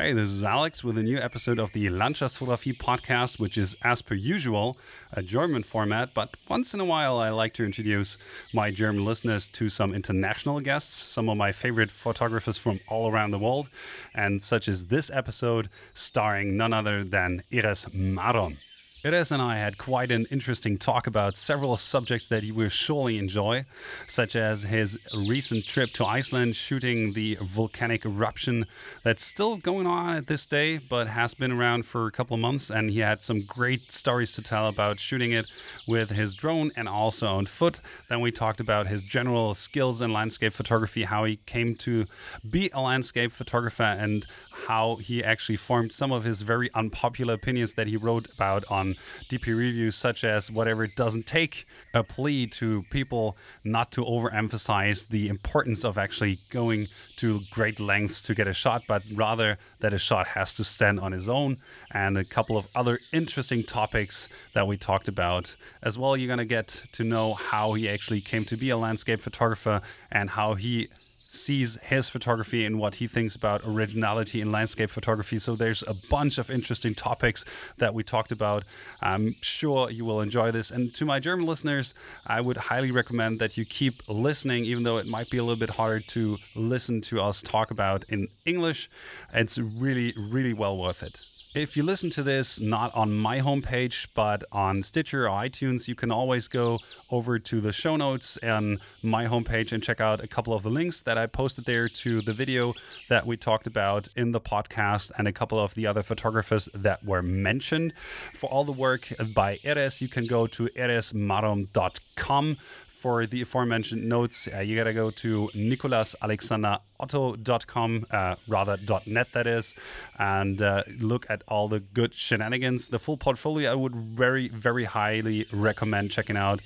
Hey, this is Alex with a new episode of the Landschaftsfotografie podcast, which is, as per usual, a German format. But once in a while, I like to introduce my German listeners to some international guests, some of my favorite photographers from all around the world, and such as this episode starring none other than Erez Marom. Erez and I had quite an interesting talk about several subjects that you will surely enjoy, such as his recent trip to Iceland shooting the volcanic eruption that's still going on at this day, but has been around for a couple of months. And he had some great stories to tell about shooting it with his drone and also on foot. Then we talked about his general skills in landscape photography, how he came to be a landscape photographer, and how he actually formed some of his very unpopular opinions that he wrote about on DP reviews, such as whatever it doesn't take, a plea to people not to overemphasize the importance of actually going to great lengths to get a shot, but rather that a shot has to stand on its own, and a couple of other interesting topics that we talked about. As well, you're going to get to know how he actually came to be a landscape photographer and how he sees his photography and what he thinks about originality in landscape photography. So there's a bunch of interesting topics that we talked about. I'm sure you will enjoy this. And to my German listeners, I would highly recommend that you keep listening, even though it might be a little bit harder to listen to us talk about in English. It's really, really well worth it. If you listen to this not on my homepage, but on Stitcher or iTunes, you can always go over to the show notes and my homepage and check out a couple of the links that I posted there to the video that we talked about in the podcast and a couple of the other photographers that were mentioned. For all the work by Erez, you can go to erezmarom.com for the aforementioned notes, uh, you gotta go to nicolasalexanderotto.com, uh, rather .net that is, and uh, look at all the good shenanigans. The full portfolio I would very, very highly recommend checking out.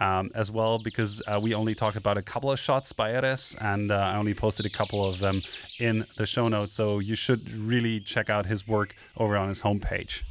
Um, as well, because uh, we only talked about a couple of shots by Erez, and uh, I only posted a couple of them in the show notes. So you should really check out his work over on his homepage.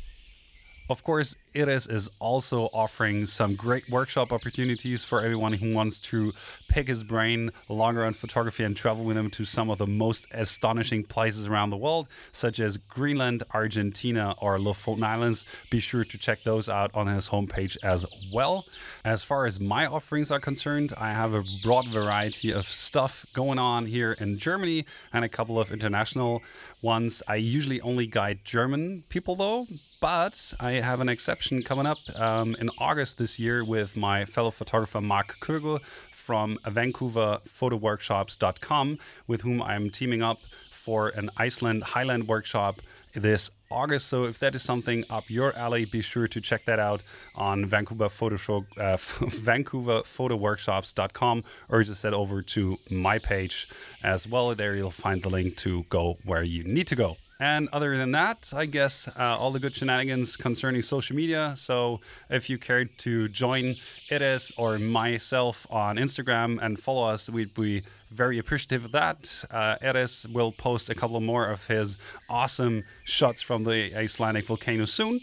Of course, Erez is also offering some great workshop opportunities for everyone who wants to pick his brain longer on photography and travel with him to some of the most astonishing places around the world, such as Greenland, Argentina, or Lofoten Islands. Be sure to check those out on his homepage as well. As far as my offerings are concerned, I have a broad variety of stuff going on here in Germany and a couple of international ones. I usually only guide German people though, but I have an exception coming up um, in August this year with my fellow photographer Marc Koegel from VancouverPhotoWorkshops.com, with whom I'm teaming up for an Iceland Highland workshop this August. So if that is something up your alley, be sure to check that out on Vancouver Photoshop, uh, VancouverPhotoWorkshops.com or just head over to my page as well. There you'll find the link to go where you need to go. And other than that, I guess uh, all the good shenanigans concerning social media. So if you cared to join Erez or myself on Instagram and follow us, we'd be very appreciative of that. Uh, Erez will post a couple more of his awesome shots from the Icelandic volcano soon.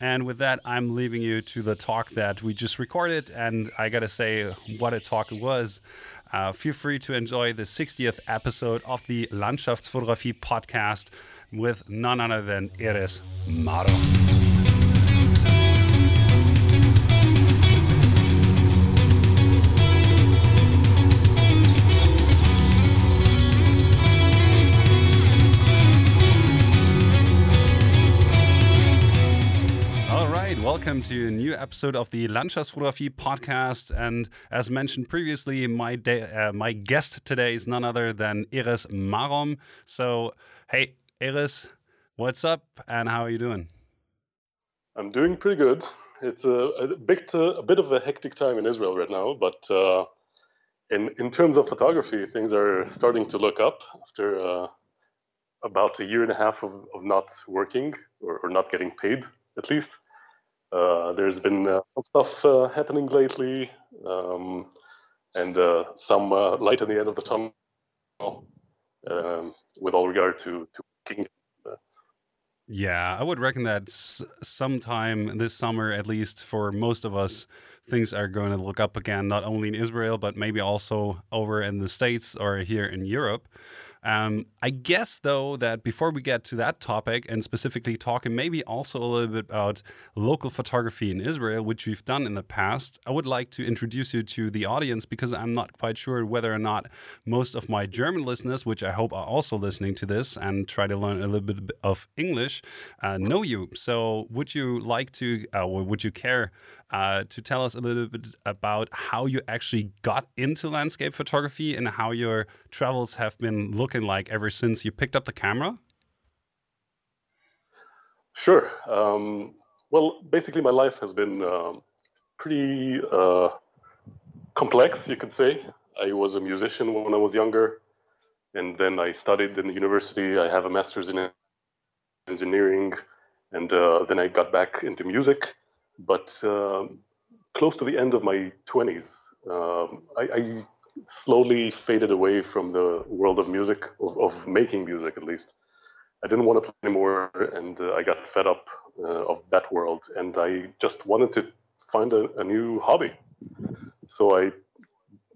And with that, I'm leaving you to the talk that we just recorded. And I got to say, what a talk it was. Uh, feel free to enjoy the 60th episode of the Landschaftsfotografie podcast with none other than. All right, welcome to a new episode of the Landschaftsfotografie podcast. And as mentioned previously, my uh, my guest today is none other than Erez Marom. So, hey, Erez, what's up and how are you doing? I'm doing pretty good. It's a, a bit uh, a bit of a hectic time in Israel right now, but uh, in in terms of photography, things are starting to look up after uh, about a year and a half of, of not working or, or not getting paid, at least. Uh, there's been uh, some stuff uh, happening lately, um, and some light at the end of the tunnel um, with all regard to, to King. Yeah, I would reckon that sometime this summer, at least for most of us, things are going to look up again, not only in Israel, but maybe also over in the States or here in Europe. Um, I guess, though, that before we get to that topic and specifically talking maybe also a little bit about local photography in Israel, which we've done in the past, I would like to introduce you to the audience because I'm not quite sure whether or not most of my German listeners, which I hope are also listening to this and try to learn a little bit of English, uh, know you. So, would you like to, uh, would you care uh, to tell us a little bit about how you actually got into landscape photography and how your travels have been looking like ever since you picked up the camera? Sure. Um, well, basically, my life has been um, pretty uh, complex, you could say. I was a musician when I was younger, and then I studied in the university. I have a master's in engineering, and uh, then I got back into music. But uh, close to the end of my 20s, um, I, I, slowly faded away from the world of music, of, of making music at least. I didn't want to play anymore, and uh, I got fed up uh, of that world, and I just wanted to find a, a, new hobby. So I,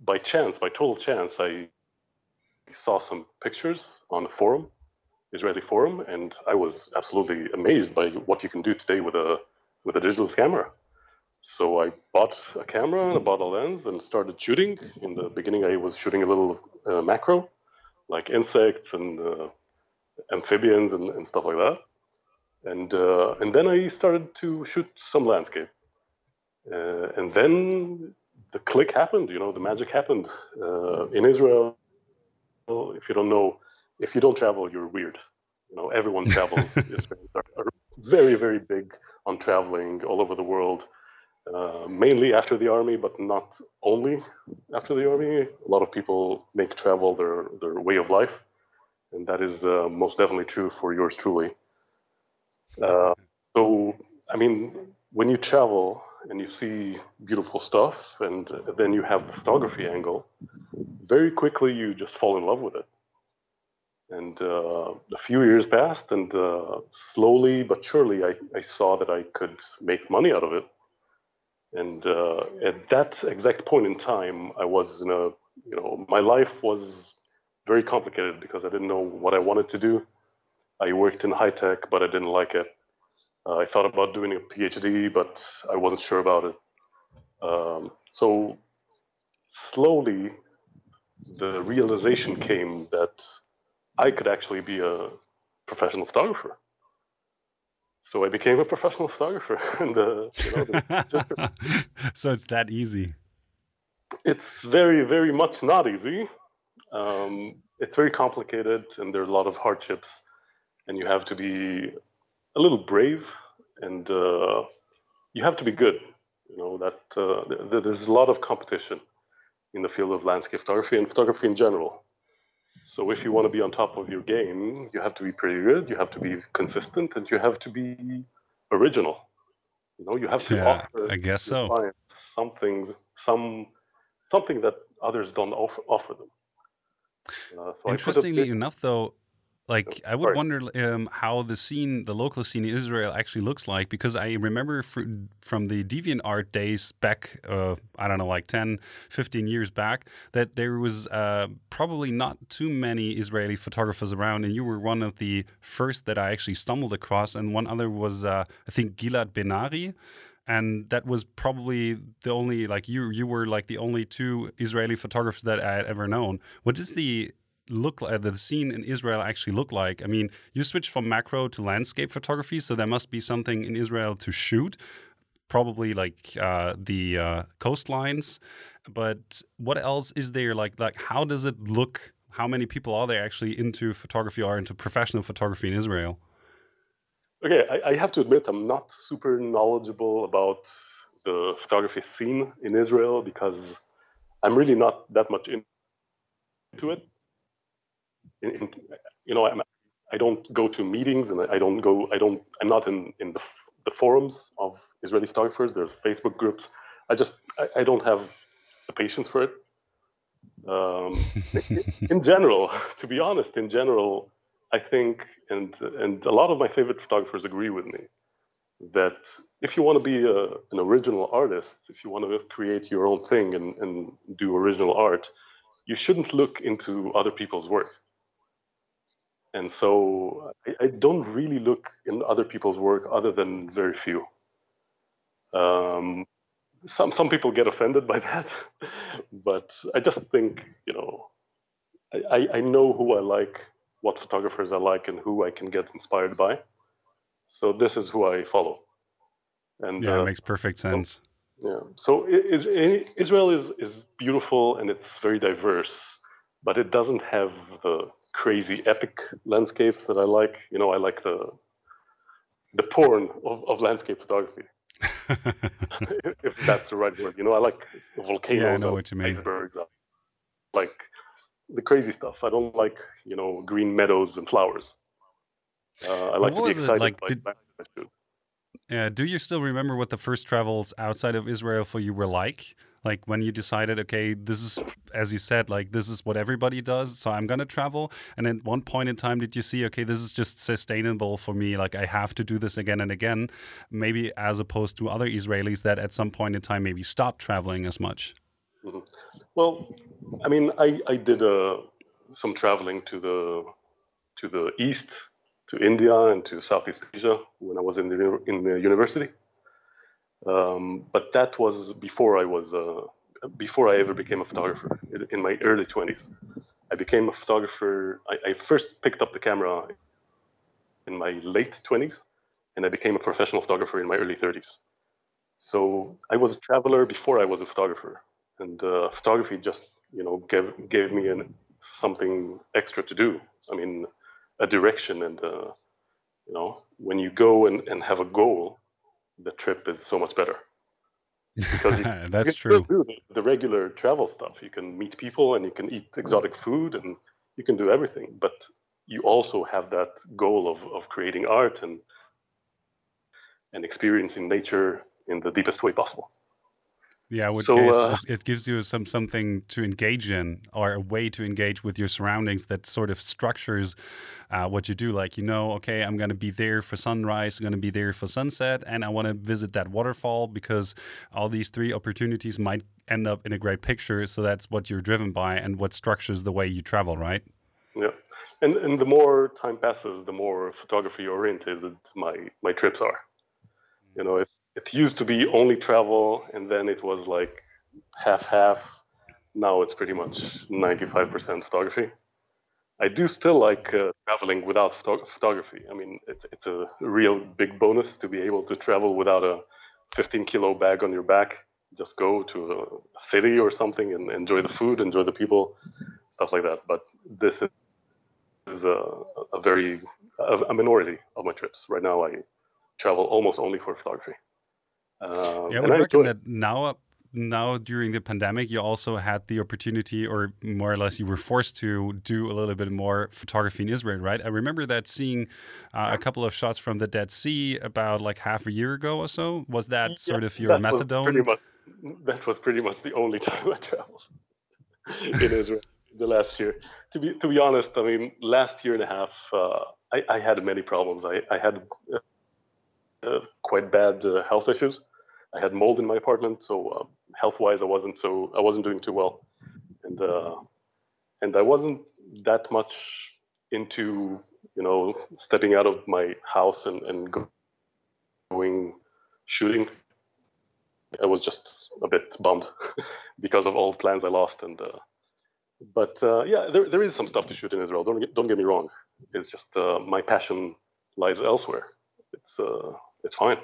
by chance, by total chance, I saw some pictures on a forum, Israeli forum, and I was absolutely amazed by what you can do today with a with a digital camera. So I bought a camera and I bought a lens and started shooting. In the beginning, I was shooting a little uh, macro, like insects and uh, amphibians and, and, stuff like that. And uh, and then I started to shoot some landscape. Uh, and then the click happened. You know, the magic happened uh, in Israel. If you don't know, if you don't travel, you're weird. You know, everyone travels. Israelis are very very big on traveling all over the world uh, mainly after the army, but not only after the army. A lot of people make travel their, their way of life, and that is uh, most definitely true for yours truly. Uh, so, I mean, when you travel and you see beautiful stuff, and then you have the photography angle, very quickly you just fall in love with it. And uh, a few years passed, and uh, slowly but surely, I, I saw that I could make money out of it and uh, at that exact point in time, I was in a, you know, my life was very complicated because I didn't know what I wanted to do. I worked in high tech, but I didn't like it. Uh, I thought about doing a PhD, but I wasn't sure about it. Um, so slowly, the realization came that I could actually be a professional photographer so I became a professional photographer. and uh, you know, just, so it's that easy. It's very, very much not easy. Um, it's very complicated, and there are a lot of hardships, and you have to be a little brave, and uh, you have to be good. You know that uh, th- there's a lot of competition in the field of landscape photography and photography in general. So if you want to be on top of your game, you have to be pretty good. You have to be consistent, and you have to be original. You know, you have to yeah, offer. I guess so. Something, some, something that others don't offer, offer them. Uh, so Interestingly enough, though, like I would wonder um, how the scene, the local scene in Israel, actually looks like because I remember from the Deviant Art days back, uh, I don't know, like 10, 15 years back, that there was uh, probably not too many Israeli photographers around, and you were one of the first that I actually stumbled across, and one other was uh, I think Gilad Benari and that was probably the only like you you were like the only two Israeli photographers that I had ever known. What is the look like the scene in Israel actually look like? I mean, you switched from macro to landscape photography, so there must be something in Israel to shoot, probably like uh, the uh, coastlines. But what else is there? Like, like how does it look? How many people are there actually into photography or into professional photography in Israel? Okay, I, I have to admit I'm not super knowledgeable about the photography scene in Israel because I'm really not that much into it in, in, you know, I'm, I don't go to meetings and I don't go, I don't, I'm not in, in the, the forums of Israeli photographers. There's Facebook groups. I just, I, I don't have the patience for it. Um, in general, to be honest, in general, I think, and and a lot of my favorite photographers agree with me, that if you want to be a, an original artist, if you want to create your own thing and, and do original art, you shouldn't look into other people's work and so I, I, don't really look in other people's work other than very few. Um, some some people get offended by that, but I just think you know I, I know who I like, what photographers I like, and who I can get inspired by. So this is who I follow. And yeah, uh, it makes perfect sense. Yeah. So it, it, Israel is is beautiful and it's very diverse, but it doesn't have the crazy epic landscapes that I like. You know, I like the the porn of, of landscape photography. if that's the right word. You know, I like volcanoes, yeah, I know what you mean. icebergs, like the crazy stuff. I don't like you know green meadows and flowers. Uh, I like to be excited like, by did, Yeah, do you still remember what the first travels outside of Israel for you were like? Like when you decided, okay, this is, as you said, like this is what everybody does, so I'm gonna travel. And at one point in time, did you see, okay, this is just sustainable for me? Like I have to do this again and again, maybe as opposed to other Israelis that at some point in time maybe stopped traveling as much. Mm -hmm. Well, I mean, I I did uh, some traveling to the to the east, to India and to Southeast Asia when I was in the in the university. Um, but that was before I was uh, before I ever became a photographer. In my early 20s, I became a photographer. I, I first picked up the camera in my late 20s, and I became a professional photographer in my early 30s. So I was a traveler before I was a photographer, and uh, photography just you know gave gave me an, something extra to do. I mean, a direction and uh, you know when you go and, and have a goal the trip is so much better because you, that's you true. do the regular travel stuff. You can meet people and you can eat exotic food and you can do everything. But you also have that goal of, of creating art and and experiencing nature in the deepest way possible. Yeah, I would so, guess uh, it gives you some something to engage in or a way to engage with your surroundings that sort of structures uh, what you do. Like you know, okay, I'm going to be there for sunrise, I'm going to be there for sunset, and I want to visit that waterfall because all these three opportunities might end up in a great picture. So that's what you're driven by and what structures the way you travel, right? Yeah, and and the more time passes, the more photography oriented my my trips are. You know, it's it used to be only travel, and then it was like half half. Now it's pretty much 95% photography. I do still like uh, traveling without photo- photography. I mean, it's it's a real big bonus to be able to travel without a 15 kilo bag on your back. Just go to a city or something and enjoy the food, enjoy the people, stuff like that. But this is a, a very a, a minority of my trips right now. I travel almost only for photography. Um, yeah, I would reckon that now, now during the pandemic, you also had the opportunity, or more or less, you were forced to do a little bit more photography in Israel, right? I remember that seeing uh, a couple of shots from the Dead Sea about like half a year ago or so. Was that yeah, sort of your methadone? Much, that was pretty much the only time I traveled in Israel the last year. To be to be honest, I mean, last year and a half, uh, I, I, had many problems. I, I had uh, uh, quite bad uh, health issues. I had mold in my apartment, so uh, health-wise, I wasn't so I wasn't doing too well, and and I wasn't that much into you know stepping out of my house and, and going shooting. I was just a bit bummed because of all plans i lost and uh, but uh, yeah there, there is some stuff to shoot in israel don't get, don't get me wrong. It's just uh, my passion lies elsewhere. It's it's fine.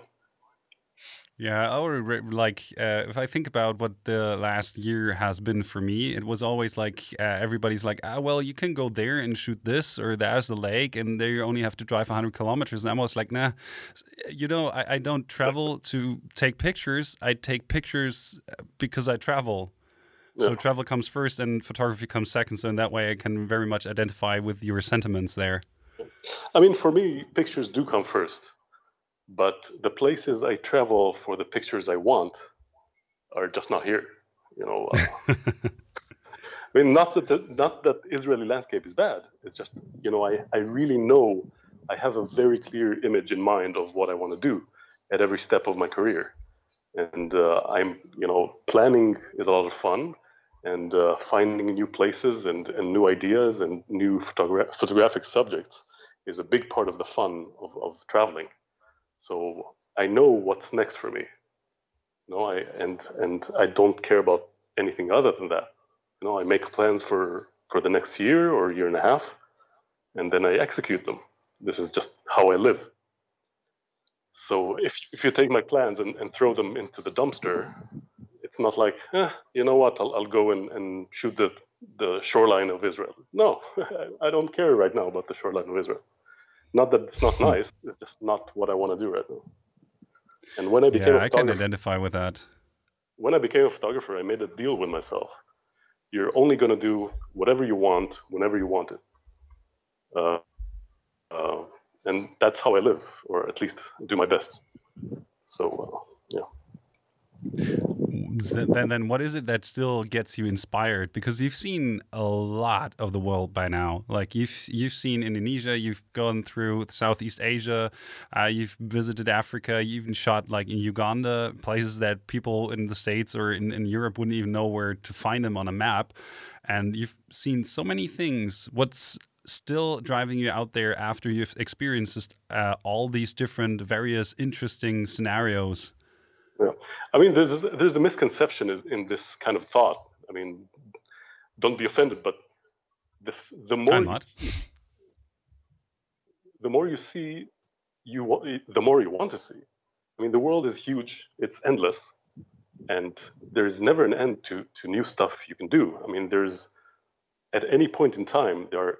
Yeah, or like uh, if I think about what the last year has been for me, it was always like uh, everybody's like, ah, well, you can go there and shoot this, or there's the lake, and there you only have to drive 100 kilometers. And I'm always like, nah, you know, I, I don't travel to take pictures. I take pictures uh, because I travel. Yeah. So travel comes first, and photography comes second. So in that way, I can very much identify with your sentiments there. I mean, for me, pictures do come first but the places I travel for the pictures I want are just not here. You know, uh, I mean, not that the, not that Israeli landscape is bad. It's just you know, I I really know I have a very clear image in mind of what I want to do at every step of my career, and uh, I'm you know, planning is a lot of fun, and uh, finding new places and, and new ideas and new photogra- photographic subjects is a big part of the fun of, of traveling. So I know what's next for me. You know, I and and I don't care about anything other than that. You know, I make plans for for the next year or year and a half, and then I execute them. This is just how I live. So if if you take my plans and, and throw them into the dumpster, it's not like, eh, you know what, I'll, I'll go and, and shoot the, the shoreline of Israel. No, I don't care right now about the shoreline of Israel. Not that it's not hmm. nice, it's just not what I want to do right now. And when I became yeah, I can identify with that. When I became a photographer, I made a deal with myself. You're only going to do whatever you want whenever you want it. Uh, uh, and that's how I live, or at least do my best. So, uh, yeah then then what is it that still gets you inspired? Because you've seen a lot of the world by now. Like you've you've seen indonesia you've gone through southeast asia uh, you've visited africa you even shot like in uganda places that people in the states or in, in europe wouldn't even know where to find them on a map. And you've seen so many things. What's still driving you out there after you've experienced uh, all these different various interesting scenarios yeah. I mean, there's there's a misconception in this kind of thought. I mean, don't be offended, but the the more you see, the more you see, you the more you want to see. I mean, the world is huge; it's endless, and there's never an end to to new stuff you can do. I mean, there's at any point in time there are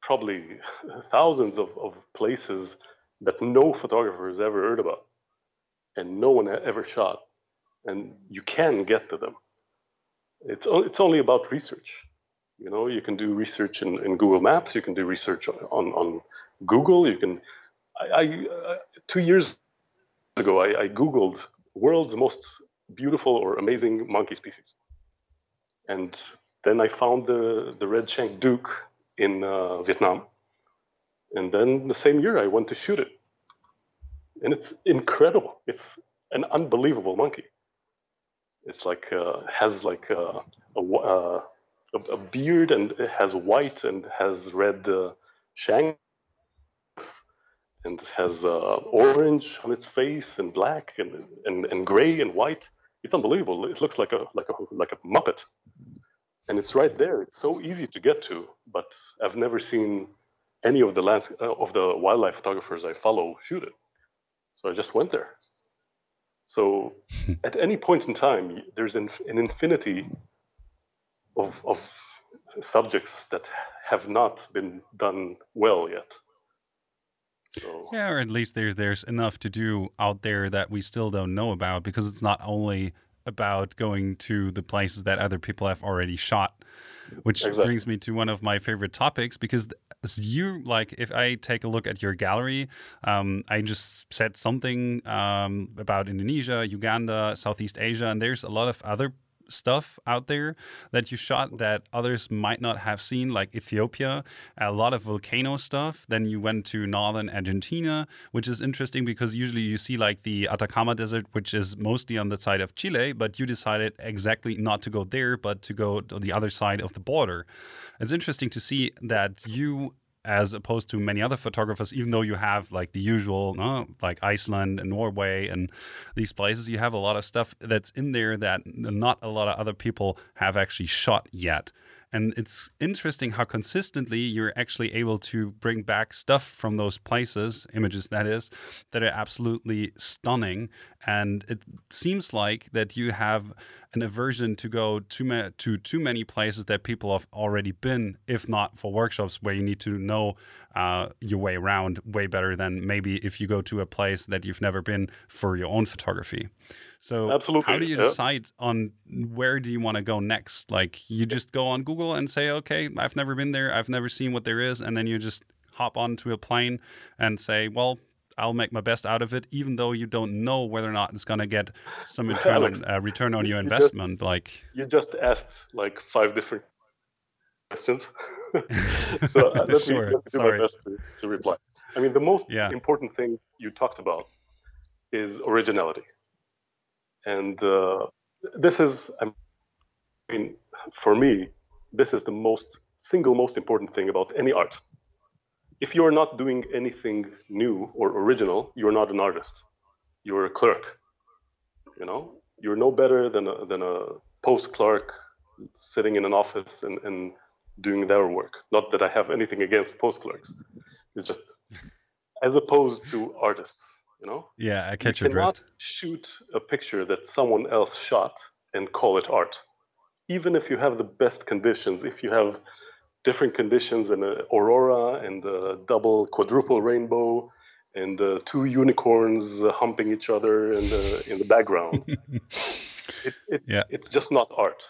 probably thousands of, of places that no photographer has ever heard about and no one ever shot, and you can get to them. It's it's only about research. You know, you can do research in, in Google Maps. You can do research on on Google. You can. I, I uh, two years ago I, I googled world's most beautiful or amazing monkey species, and then I found the the red shank douc in uh, Vietnam, and then the same year I went to shoot it and it's incredible. It's an unbelievable monkey. It's like uh, has like uh, a, uh, a, a, beard and it has white and has red uh, shanks and has uh, orange on its face and black and, and, and gray and white. It's unbelievable. It looks like a like a like a muppet, and it's right there. It's so easy to get to, but I've never seen any of the lands uh, of the wildlife photographers I follow shoot it. So I just went there. So at any point in time, there's an, an infinity of, of subjects that have not been done well yet. So. Yeah, or at least there's there's enough to do out there that we still don't know about because it's not only about going to the places that other people have already shot which exactly. brings me to one of my favorite topics because you like if i take a look at your gallery um, i just said something um, about indonesia uganda southeast asia and there's a lot of other stuff out there that you shot that others might not have seen, like Ethiopia, a lot of volcano stuff. Then you went to northern Argentina, which is interesting because usually you see like the Atacama Desert, which is mostly on the side of Chile, but you decided exactly not to go there, but to go to the other side of the border. It's interesting to see that you as opposed to many other photographers, even though you have like the usual, like Iceland and Norway and these places, you have a lot of stuff that's in there that not a lot of other people have actually shot yet. And it's interesting how consistently you're actually able to bring back stuff from those places, images that is, that are absolutely stunning. And it seems like that you have an aversion to go too ma- to too many places that people have already been, if not for workshops where you need to know uh, your way around way better than maybe if you go to a place that you've never been for your own photography. So Absolutely. how do you decide yeah. on where do you want to go next? Like you just go on Google and say, okay, I've never been there, I've never seen what there is, and then you just hop onto a plane and say, well, I'll make my best out of it, even though you don't know whether or not it's going to get some return, Alex, on, uh, return on your investment. You just, like you just asked like five different questions, so uh, let, sure. me, let me do Sorry. my best to, to reply. I mean, the most yeah. important thing you talked about is originality, and uh, this is, I mean, for me, this is the most single most important thing about any art. If you're not doing anything new or original, you're not an artist. You're a clerk. You know, you're no better than a, than a post clerk sitting in an office and, and doing their work. Not that I have anything against post clerks. It's just as opposed to artists, you know? Yeah, I catch you your drift. Shoot a picture that someone else shot and call it art. Even if you have the best conditions, if you have different conditions and an aurora and a double, quadruple rainbow and uh, two unicorns uh, humping each other in the in the background, it, it, yeah. it's just not art.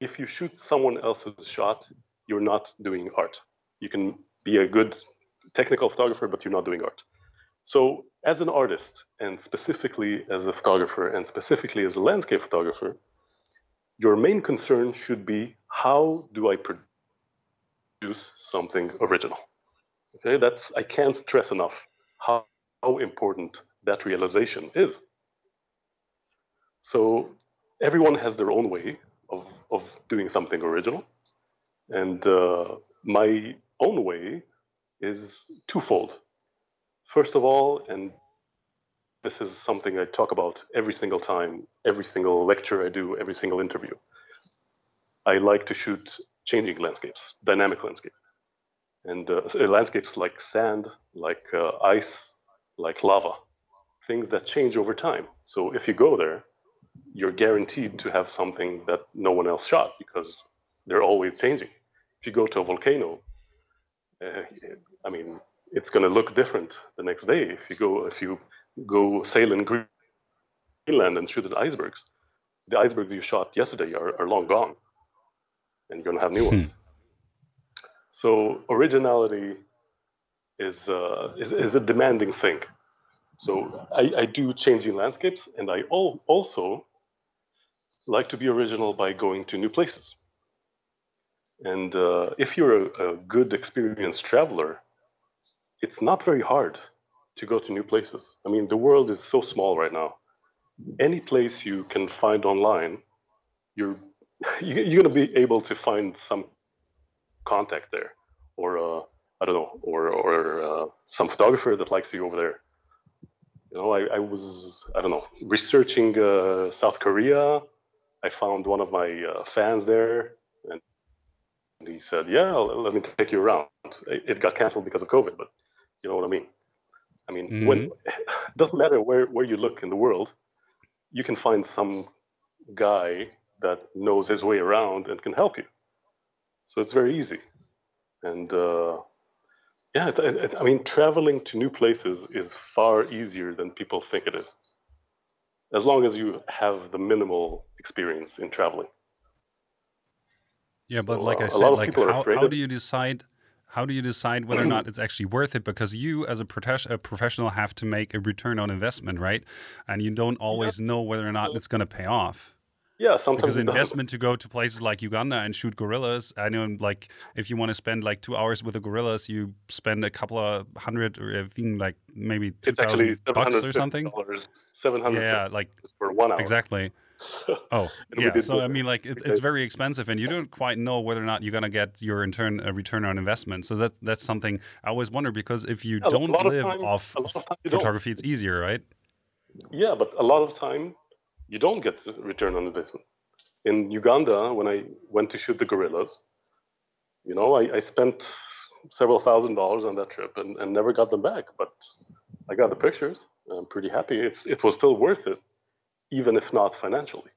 If you shoot someone else's shot, you're not doing art. You can be a good technical photographer, but you're not doing art. So, as an artist, and specifically as a photographer, and specifically as a landscape photographer, your main concern should be how do I produce something original? Okay, that's I can't stress enough how, how important that realization is. So everyone has their own way of, of doing something original. And uh, my own way is twofold. First of all, and this is something I talk about every single time, every single lecture I do, every single interview. I like to shoot changing landscapes, dynamic landscapes. And uh, landscapes like sand, like uh, ice, like lava, things that change over time. So if you go there, you're guaranteed to have something that no one else shot because they're always changing. If you go to a volcano, uh, I mean, it's going to look different the next day. If you go, if you go sail in Greenland and shoot at icebergs, the icebergs you shot yesterday are, are long gone, and you're going to have new ones. So originality is, uh, is is a demanding thing. So I, I do changing landscapes, and I al- also like to be original by going to new places. And uh, if you're a, a, good, experienced traveler, it's not very hard to go to new places. I mean, the world is so small right now. Any place you can find online, you're you're going to be able to find some contact there, or uh, I don't know, or or uh, some photographer that likes you over there. You know, I, I was I don't know researching uh, South Korea. I found one of my uh, fans there, and he said, "Yeah, let me take you around." It got canceled because of COVID, but you know what I mean. I mean, mm-hmm. when it doesn't matter where where you look in the world, you can find some guy that knows his way around and can help you. So it's very easy, and uh, yeah, it, it, I mean, traveling to new places is far easier than people think it is, as long as you have the minimal experience in traveling. Yeah, but like uh, I said, like how, how do you decide how do you decide whether or not it's actually worth it? Because you, as a, prote- a, professional, have to make a return on investment, right? And you don't always know whether or not it's going to pay off. Yeah, sometimes because investment to go to places like Uganda and shoot gorillas. I know, like if you want to spend like two hours with the gorillas, you spend a couple of hundred or I think like maybe two thousand bucks or something. Seven hundred. Yeah, like for one hour. Exactly. oh, yeah. So I mean, like, it, it's very expensive, and you don't quite know whether or not you're gonna get your return uh, return on investment. So that that's something I always wonder because if you yeah, don't live of time, off of photography, it's easier, right? Yeah, but a lot of time you don't get return on investment. In Uganda, when I went to shoot the gorillas, you know, I, I spent several thousand dollars on that trip and, and never got them back. But I got the pictures. I'm pretty happy. It's it was still worth it even if not financially.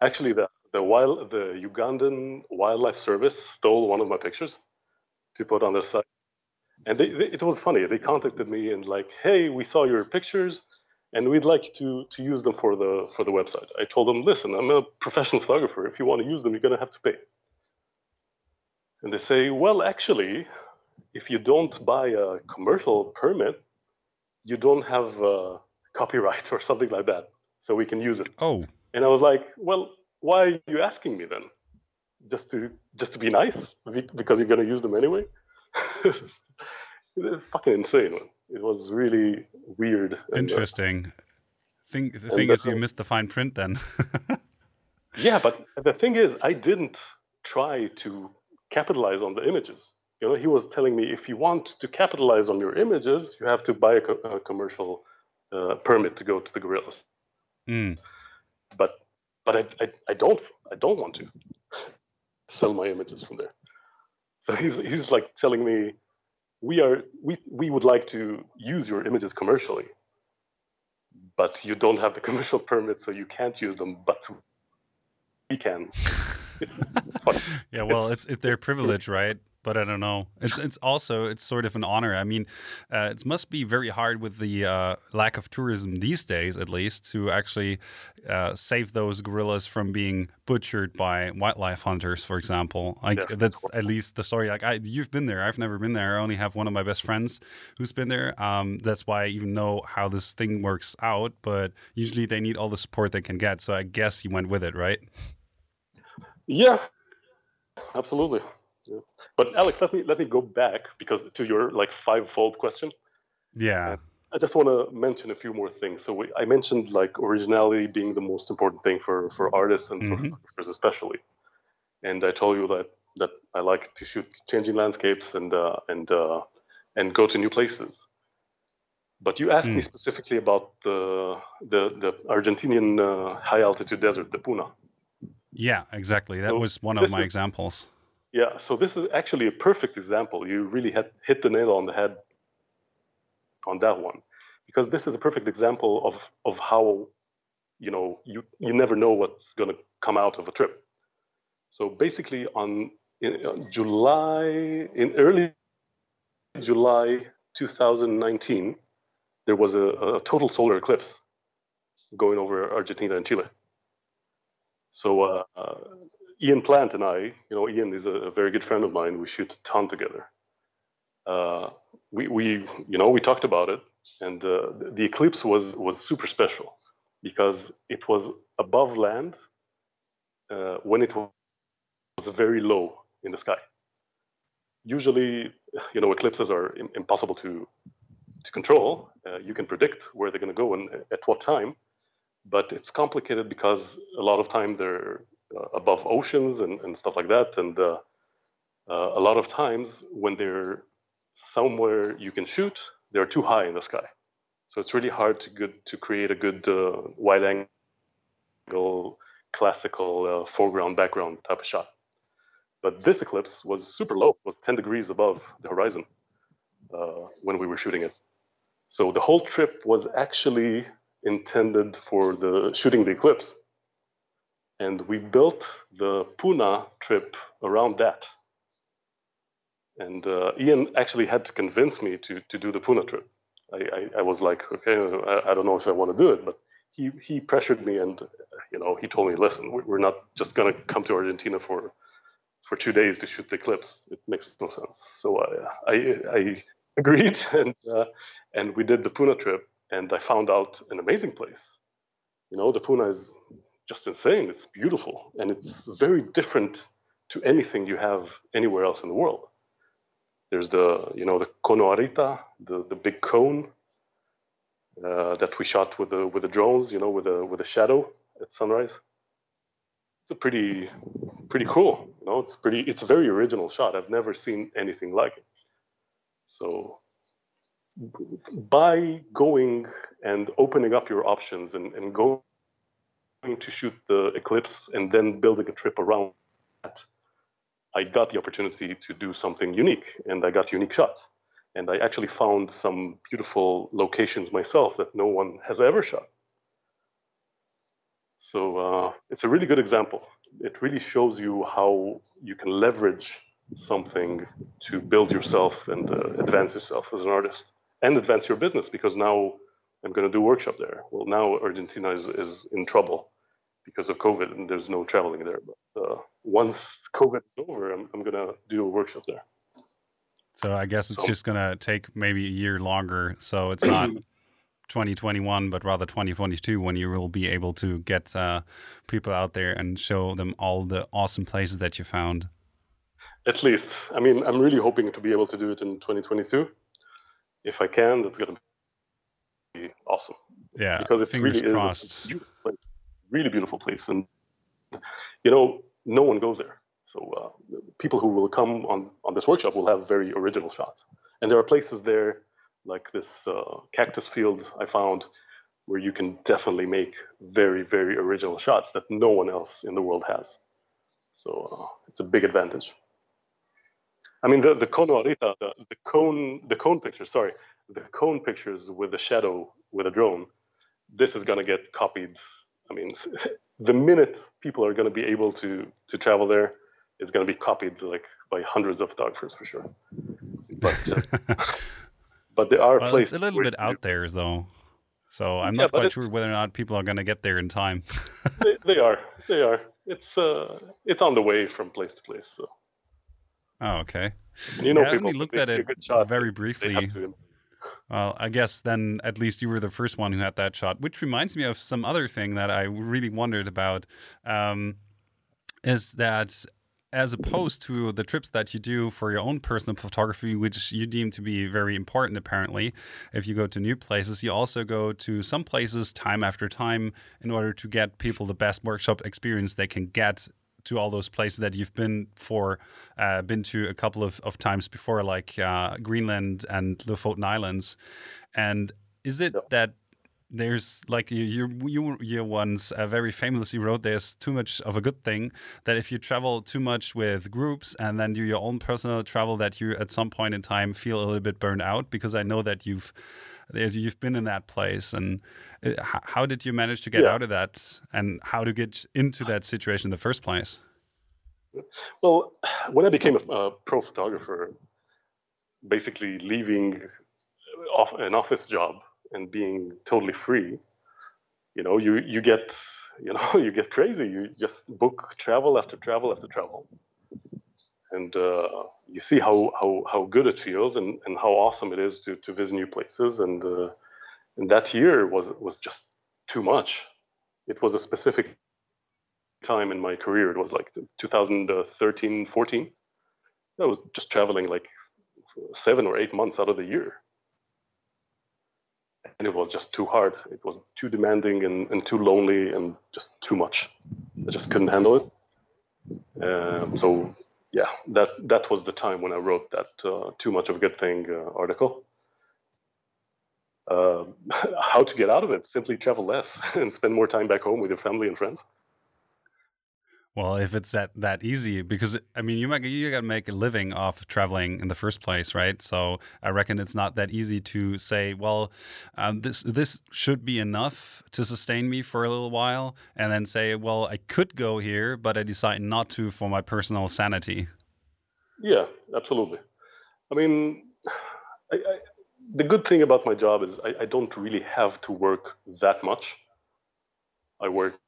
Actually, the the wild the Ugandan Wildlife Service stole one of my pictures to put on their site, and they, they, it was funny. They contacted me and like, hey, we saw your pictures, and we'd like to to use them for the for the website. I told them, listen, I'm a professional photographer. If you want to use them, you're gonna have to pay. And they say, well, actually, if you don't buy a commercial permit, you don't have uh, copyright or something like that so we can use it. Oh. And I was like, well, why are you asking me then? Just to just to be nice because you're gonna use them anyway. fucking insane. Man. It was really weird. Interesting. And, uh, thing the thing is, you missed the fine print then. yeah, but the thing is, I didn't try to capitalize on the images. You know, he was telling me if you want to capitalize on your images, you have to buy a, co- a commercial uh, permit to go to the gorillas. Mm. But but I, I, I don't I don't want to sell my images from there. So he's he's like telling me we are we we would like to use your images commercially, but you don't have the commercial permit, so you can't use them. But we can. It's, it's yeah, well, it's, it's their privilege, right? But I don't know. It's it's also it's sort of an honor. I mean, uh, it must be very hard with the uh, lack of tourism these days, at least, to actually uh, save those gorillas from being butchered by wildlife hunters, for example. Like yeah, that's at least the story. Like I, you've been there. I've never been there. I only have one of my best friends who's been there. Um, that's why I even know how this thing works out. But usually they need all the support they can get. So I guess you went with it, right? Yeah, absolutely. Yeah. But Alex, let me let me go back because to your like five-fold question. Yeah. Uh, I just want to mention a few more things. So we, I mentioned like originality being the most important thing for for artists and mm-hmm. for photographers especially. And I told you that that I like to shoot changing landscapes and uh, and uh, and go to new places. But you asked mm. me specifically about the the the Argentinian uh, high altitude desert, the Puna. Yeah, exactly. That so was one of my is, examples. Yeah, so this is actually a perfect example. You really had hit the nail on the head on that one, because this is a perfect example of of how, you know, you you never know what's going to come out of a trip. So basically, on in, July in early July 2019, there was a, a total solar eclipse going over Argentina and Chile. So uh, uh, Ian Plant and I, you know, Ian is a, a, very good friend of mine. We shoot a ton together. Uh, we, we, you know, we talked about it, and uh, the, eclipse was was super special because it was above land uh, when it was very low in the sky. Usually, you know, eclipses are impossible to to control. Uh, you can predict where they're going to go and at what time, but it's complicated because a lot of time they're above oceans and, and stuff like that. And uh, uh, a lot of times when they're somewhere you can shoot, they're too high in the sky. So it's really hard to good to create a good wide angle classical uh, foreground background type of shot. But this eclipse was super low, was 10 degrees above the horizon uh, when we were shooting it. So the whole trip was actually intended for the shooting the eclipse and we built the Puna trip around that. And uh, Ian actually had to convince me to, to do the Puna trip. I, I, I was like, okay, I, I, don't know if I want to do it, but he, he pressured me and, you know, he told me, listen, we're not just going to come to Argentina for, for two days to shoot the eclipse. It makes no sense. So I, I, I agreed and, uh, and we did the Puna trip and I found out an amazing place. You know, the Puna is just insane. It's beautiful, and it's very different to anything you have anywhere else in the world. There's the you know the Cono Arita, the the big cone uh, that we shot with the with the drones, you know, with a with a shadow at sunrise. It's a pretty pretty cool. You know, it's pretty. It's a very original shot. I've never seen anything like it. So by going and opening up your options and, and going to shoot the eclipse and then building a trip around that, I got the opportunity to do something unique and I got unique shots. And I actually found some beautiful locations myself that no one has ever shot. So uh, it's a really good example. It really shows you how you can leverage something to build yourself and uh, advance yourself as an artist and advance your business because now I'm going to do workshop there. Well, now Argentina is, is in trouble because of COVID and there's no traveling there. But uh, once COVID is over, I'm, I'm going to do a workshop there. So I guess it's so. just going to take maybe a year longer. So it's not 2021, but rather 2022 when you will be able to get uh, people out there and show them all the awesome places that you found. At least. I mean, I'm really hoping to be able to do it in 2022. If I can, that's going to be awesome. Yeah. Because it really crossed. is a really beautiful place. And you know, no one goes there. So uh, people who will come on, on this workshop will have very original shots. And there are places there, like this uh, cactus field I found, where you can definitely make very, very original shots that no one else in the world has. So uh, it's a big advantage. I mean, the, the Cono Arita, the, the cone, the cone pictures, sorry, the cone pictures with the shadow with a drone, this is going to get copied. I mean, the minute people are going to be able to to travel there, it's going to be copied like by hundreds of photographers for sure. But uh, but there are well, places. It's a little bit out there though, so I'm yeah, not quite sure whether or not people are going to get there in time. they, they, are. They are. It's uh, it's on the way from place to place. So. Oh, okay. You know, yeah, people I only looked at it shot, very briefly. Well, I guess then at least you were the first one who had that shot, which reminds me of some other thing that I really wondered about. Um, is that as opposed to the trips that you do for your own personal photography, which you deem to be very important, apparently, if you go to new places, you also go to some places time after time in order to get people the best workshop experience they can get to all those places that you've been for, uh, been to a couple of, of times before, like uh, Greenland and Lofoten Islands. And is it that there's like you you you, you once uh, very famously wrote there's too much of a good thing that if you travel too much with groups and then do your own personal travel that you at some point in time feel a little bit burned out because I know that you've you've been in that place and uh, how did you manage to get yeah. out of that and how to get into that situation in the first place? Well when i became a, pro photographer basically leaving off an office job and being totally free you know you you get you know you get crazy. You just book travel after travel after travel and uh, you see how, how, how good it feels and, and how awesome it is to, to visit new places. And, uh, and that year was, was just too much. It was a specific time in my career. It was like 2013, 14. I was just traveling like seven or eight months out of the year. And it was just too hard. It was too demanding and, and too lonely and just too much. I just couldn't handle it. Um, so yeah, that that was the time when I wrote that uh, "Too Much of a Good Thing" uh, article. Uh, how to get out of it? Simply travel less and spend more time back home with your family and friends. Well, if it's that that easy, because I mean, you might you got to make a living off traveling in the first place, right? So I reckon it's not that easy to say, well, um, this this should be enough to sustain me for a little while, and then say, well, I could go here, but I decide not to for my personal sanity. Yeah, absolutely. I mean, I, I, the good thing about my job is I, I don't really have to work that much. I work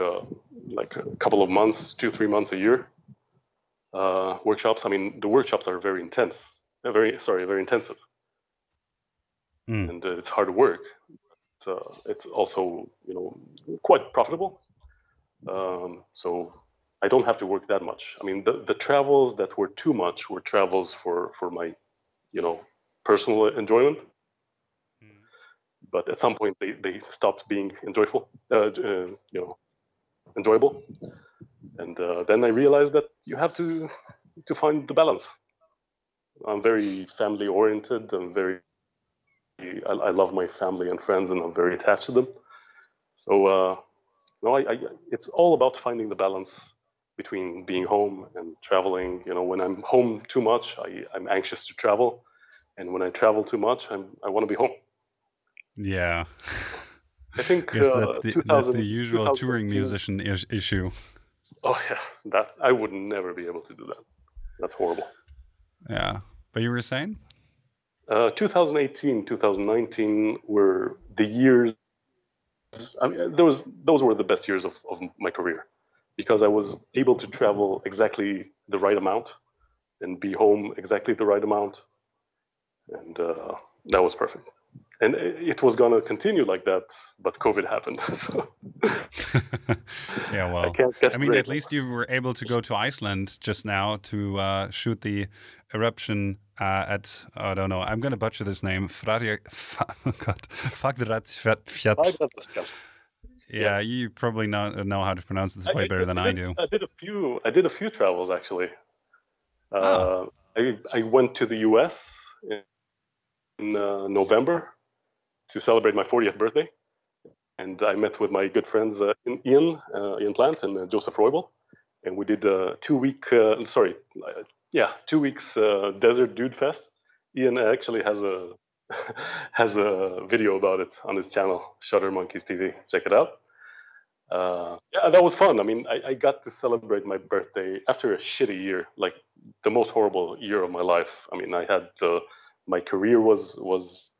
uh, like a couple of months, two three months a year. Uh, workshops. I mean, the workshops are very intense. Uh, very sorry, very intensive, mm. and uh, it's hard work. But, it's also you know quite profitable. Um, so I don't have to work that much. I mean, the, the travels that were too much were travels for for my, you know, personal enjoyment. Mm. But at some point, they, they stopped being enjoyable. Uh, uh, you know, enjoyable. And uh, then I realized that you have to to find the balance. I'm very family oriented. I'm very I, I, love my family and friends, and I'm very attached to them. So uh, no, I, I, it's all about finding the balance between being home and traveling. You know, when I'm home too much, I, I'm anxious to travel, and when I travel too much, I'm, I want to be home. Yeah. I think yes, uh, that the, that's the usual touring musician is, issue. Oh yeah, that I would never be able to do that. That's horrible. Yeah, but you were saying? Uh, 2018, 2019 were the years. I mean, those those were the best years of, of my career because I was able to travel exactly the right amount and be home exactly the right amount, and uh, that was perfect and it was going to continue like that but covid happened so yeah well i, I mean at least you were able to go to iceland just now to uh, shoot the eruption uh, at i don't know i'm going to butcher this name Frarja, oh god Yeah, yeah, you probably know know how to pronounce this way I, better I, than I, do. I did a few. I did a few travels actually. Oh. Uh, I I went to the U.S. in uh, November to celebrate my 40th birthday, and I met with my good friends uh, Ian uh, Ian Plant and uh, Joseph Roybal, and we did a two week uh, sorry yeah two weeks desert dude fest. Ian actually has a has a video about it on his channel, Shutter Monkeys TV. Check it out. Uh, yeah, that was fun. I mean, I, I, got to celebrate my birthday after a shitty year, like the most horrible year of my life. I mean, I had the my career was was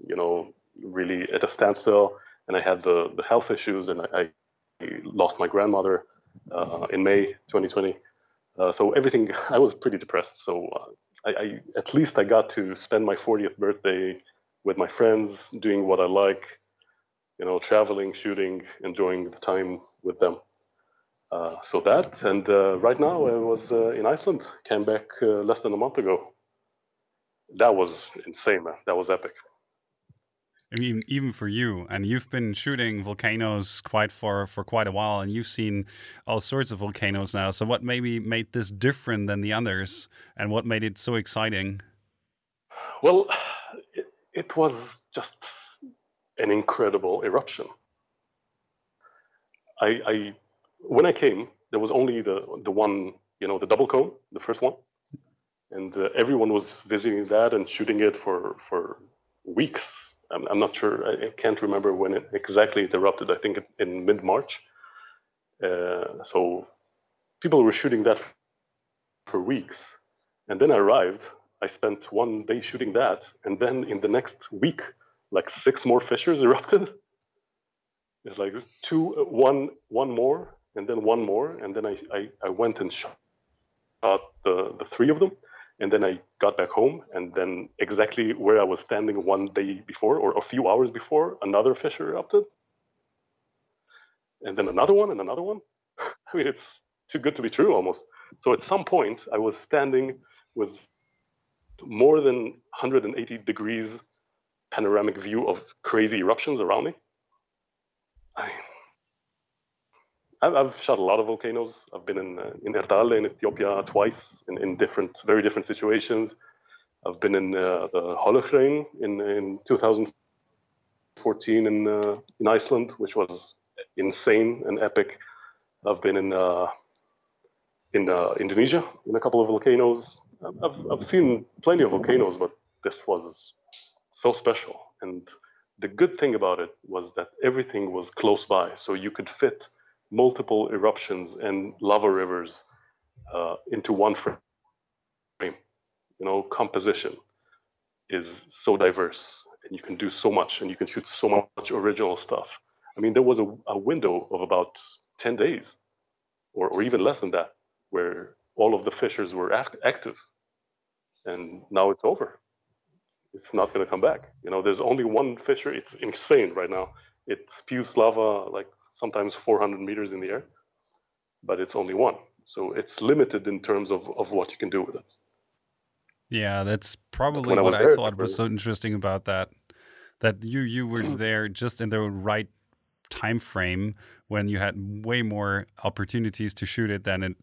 you know really at a standstill, and I had the the health issues, and I, I lost my grandmother uh, in May 2020. Uh, so everything, I was pretty depressed. So uh, I, I, at least I got to spend my 40th birthday with my friends, doing what I like, you know, traveling, shooting, enjoying the time with them. Uh, so that, and uh, right now I was uh, in Iceland, came back uh, less than a month ago. That was insane, man. That was epic. I mean, even for you, and you've been shooting volcanoes quite for for quite a while, and you've seen all sorts of volcanoes now. So, what maybe made this different than the others, and what made it so exciting? Well, it, it was just an incredible eruption. I, I when I came, there was only the the one, you know, the double cone, the first one, and uh, everyone was visiting that and shooting it for for weeks I'm, I'm not sure. I, can't remember when it exactly it erupted. I think in mid March. Uh, so people were shooting that for weeks, and then I arrived. I spent one day shooting that, and then in the next week, like six more fissures erupted. It's like two, one, one more, and then one more, and then I, I, I went and shot the the three of them, and then I got back home, and then exactly where I was standing one day before, or a few hours before, another fissure erupted. And then another one, and another one. I mean, it's too good to be true almost. So at some point, I was standing with more than 180 degrees panoramic view of crazy eruptions around me. I, I've, I've shot a lot of volcanoes. I've been in uh, in Erta Ale in Ethiopia twice in, in different, very different situations. I've been in uh, the Holuhraun in in 2014 in uh, in Iceland, which was insane and epic. I've been in uh, in uh, Indonesia in a couple of volcanoes. I've I've seen plenty of volcanoes, but this was so special. And the good thing about it was that everything was close by, so you could fit multiple eruptions and lava rivers uh, into one frame. You know, composition is so diverse, and you can do so much, and you can shoot so much original stuff. I mean, there was a, a window of about 10 days, or, or even less than that, where all of the fissures were act- active. And now it's over. It's not going to come back. You know, there's only one fissure. It's insane right now. It spews lava like sometimes 400 meters in the air, but it's only one. So it's limited in terms of, of what you can do with it. Yeah, that's probably what I, I thought was so interesting about that. That you you were hmm. there just in the right time frame when you had way more opportunities to shoot it than it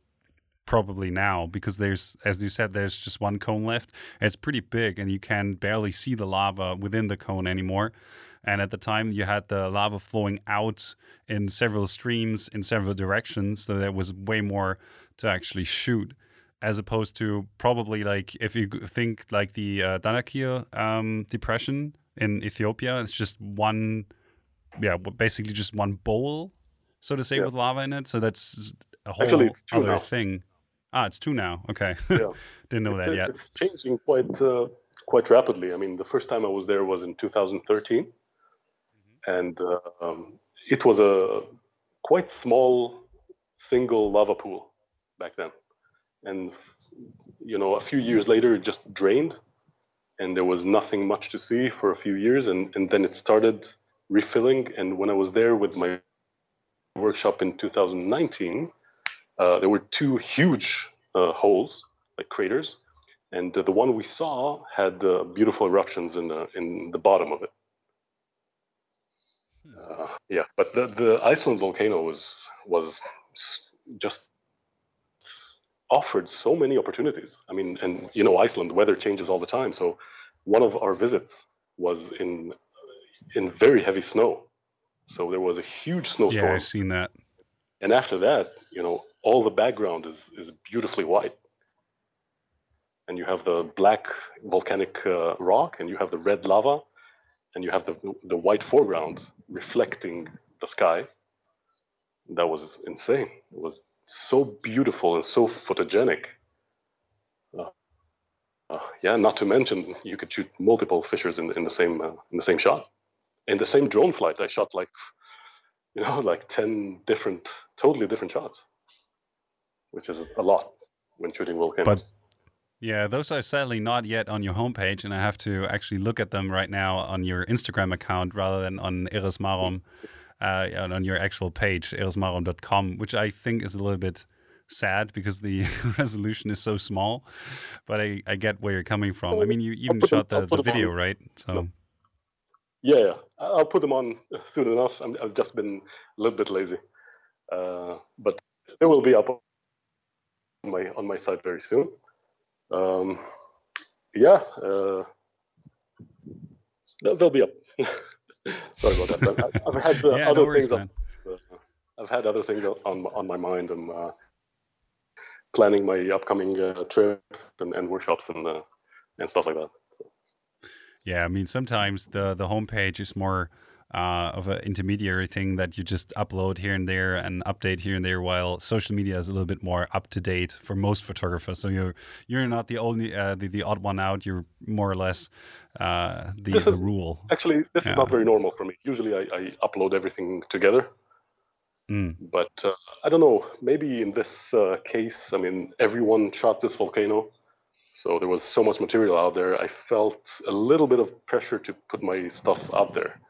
probably now because there's as you said there's just one cone left it's pretty big and you can barely see the lava within the cone anymore and at the time, you had the lava flowing out in several streams in several directions. So there was way more to actually shoot, as opposed to probably like if you think like the uh, Danakil um, depression in Ethiopia, it's just one, yeah, basically just one bowl, so to say, yeah. with lava in it. So that's a whole Actually, other now. thing. Ah, it's two now. Okay, yeah. didn't know it's, that yet. It's changing quite uh, quite rapidly. I mean, the first time I was there was in 2013 and uh, um, it was a quite small single lava pool back then. And you know a few years later it just drained and there was nothing much to see for a few years and, and then it started refilling. And when i was there with my workshop in 2019 uh, there were two huge uh, holes like craters and the one we saw had uh, beautiful eruptions in the, in the bottom of it Uh, yeah, but the, the Iceland volcano was was just offered so many opportunities. I mean, and you know, Iceland weather changes all the time. So one of our visits was in in very heavy snow. So there was a huge snowstorm. Yeah, I've seen that. And after that, you know, all the background is is beautifully white. And you have the black volcanic uh, rock, and you have the red lava, and you have the the white foreground reflecting the sky. That was insane. It was so beautiful and so photogenic. Uh, uh, yeah, not to mention you could shoot multiple fissures in, in the same uh, in the same shot. In the same drone flight, I shot like you know like ten different, totally different shots, which is a lot when shooting volcanoes. But yeah, those are sadly not yet on your homepage, and I have to actually look at them right now on your Instagram account rather than on Erez Marom uh, on your actual page, erezmarom.com, which I think is a little bit sad because the resolution is so small. But I, I get where you're coming from. I mean, you even shot the, the video, right? So. Yeah, yeah, I'll put them on soon enough. i have just been a little bit lazy, uh, but they will be up on my on my site very soon. Um, yeah, uh, they'll, they'll be up. Sorry about that. I've had uh, yeah, other no worries, things. On, uh, I've had other things on on my mind. I'm uh, planning my upcoming uh, trips and, and, workshops and uh, and stuff like that. So. Yeah, I mean sometimes the the homepage is more uh, of an intermediary thing that you just upload here and there and update here and there, while social media is a little bit more up to date for most photographers. So you're you're not the only uh, the, the odd one out. You're more or less uh, the, the is, rule. Actually, this yeah. is not very normal for me. Usually, I, I upload everything together. Mm. But uh, I don't know. Maybe in this uh, case, I mean, everyone shot this volcano. So there was so much material out there. I felt a little bit of pressure to put my stuff out there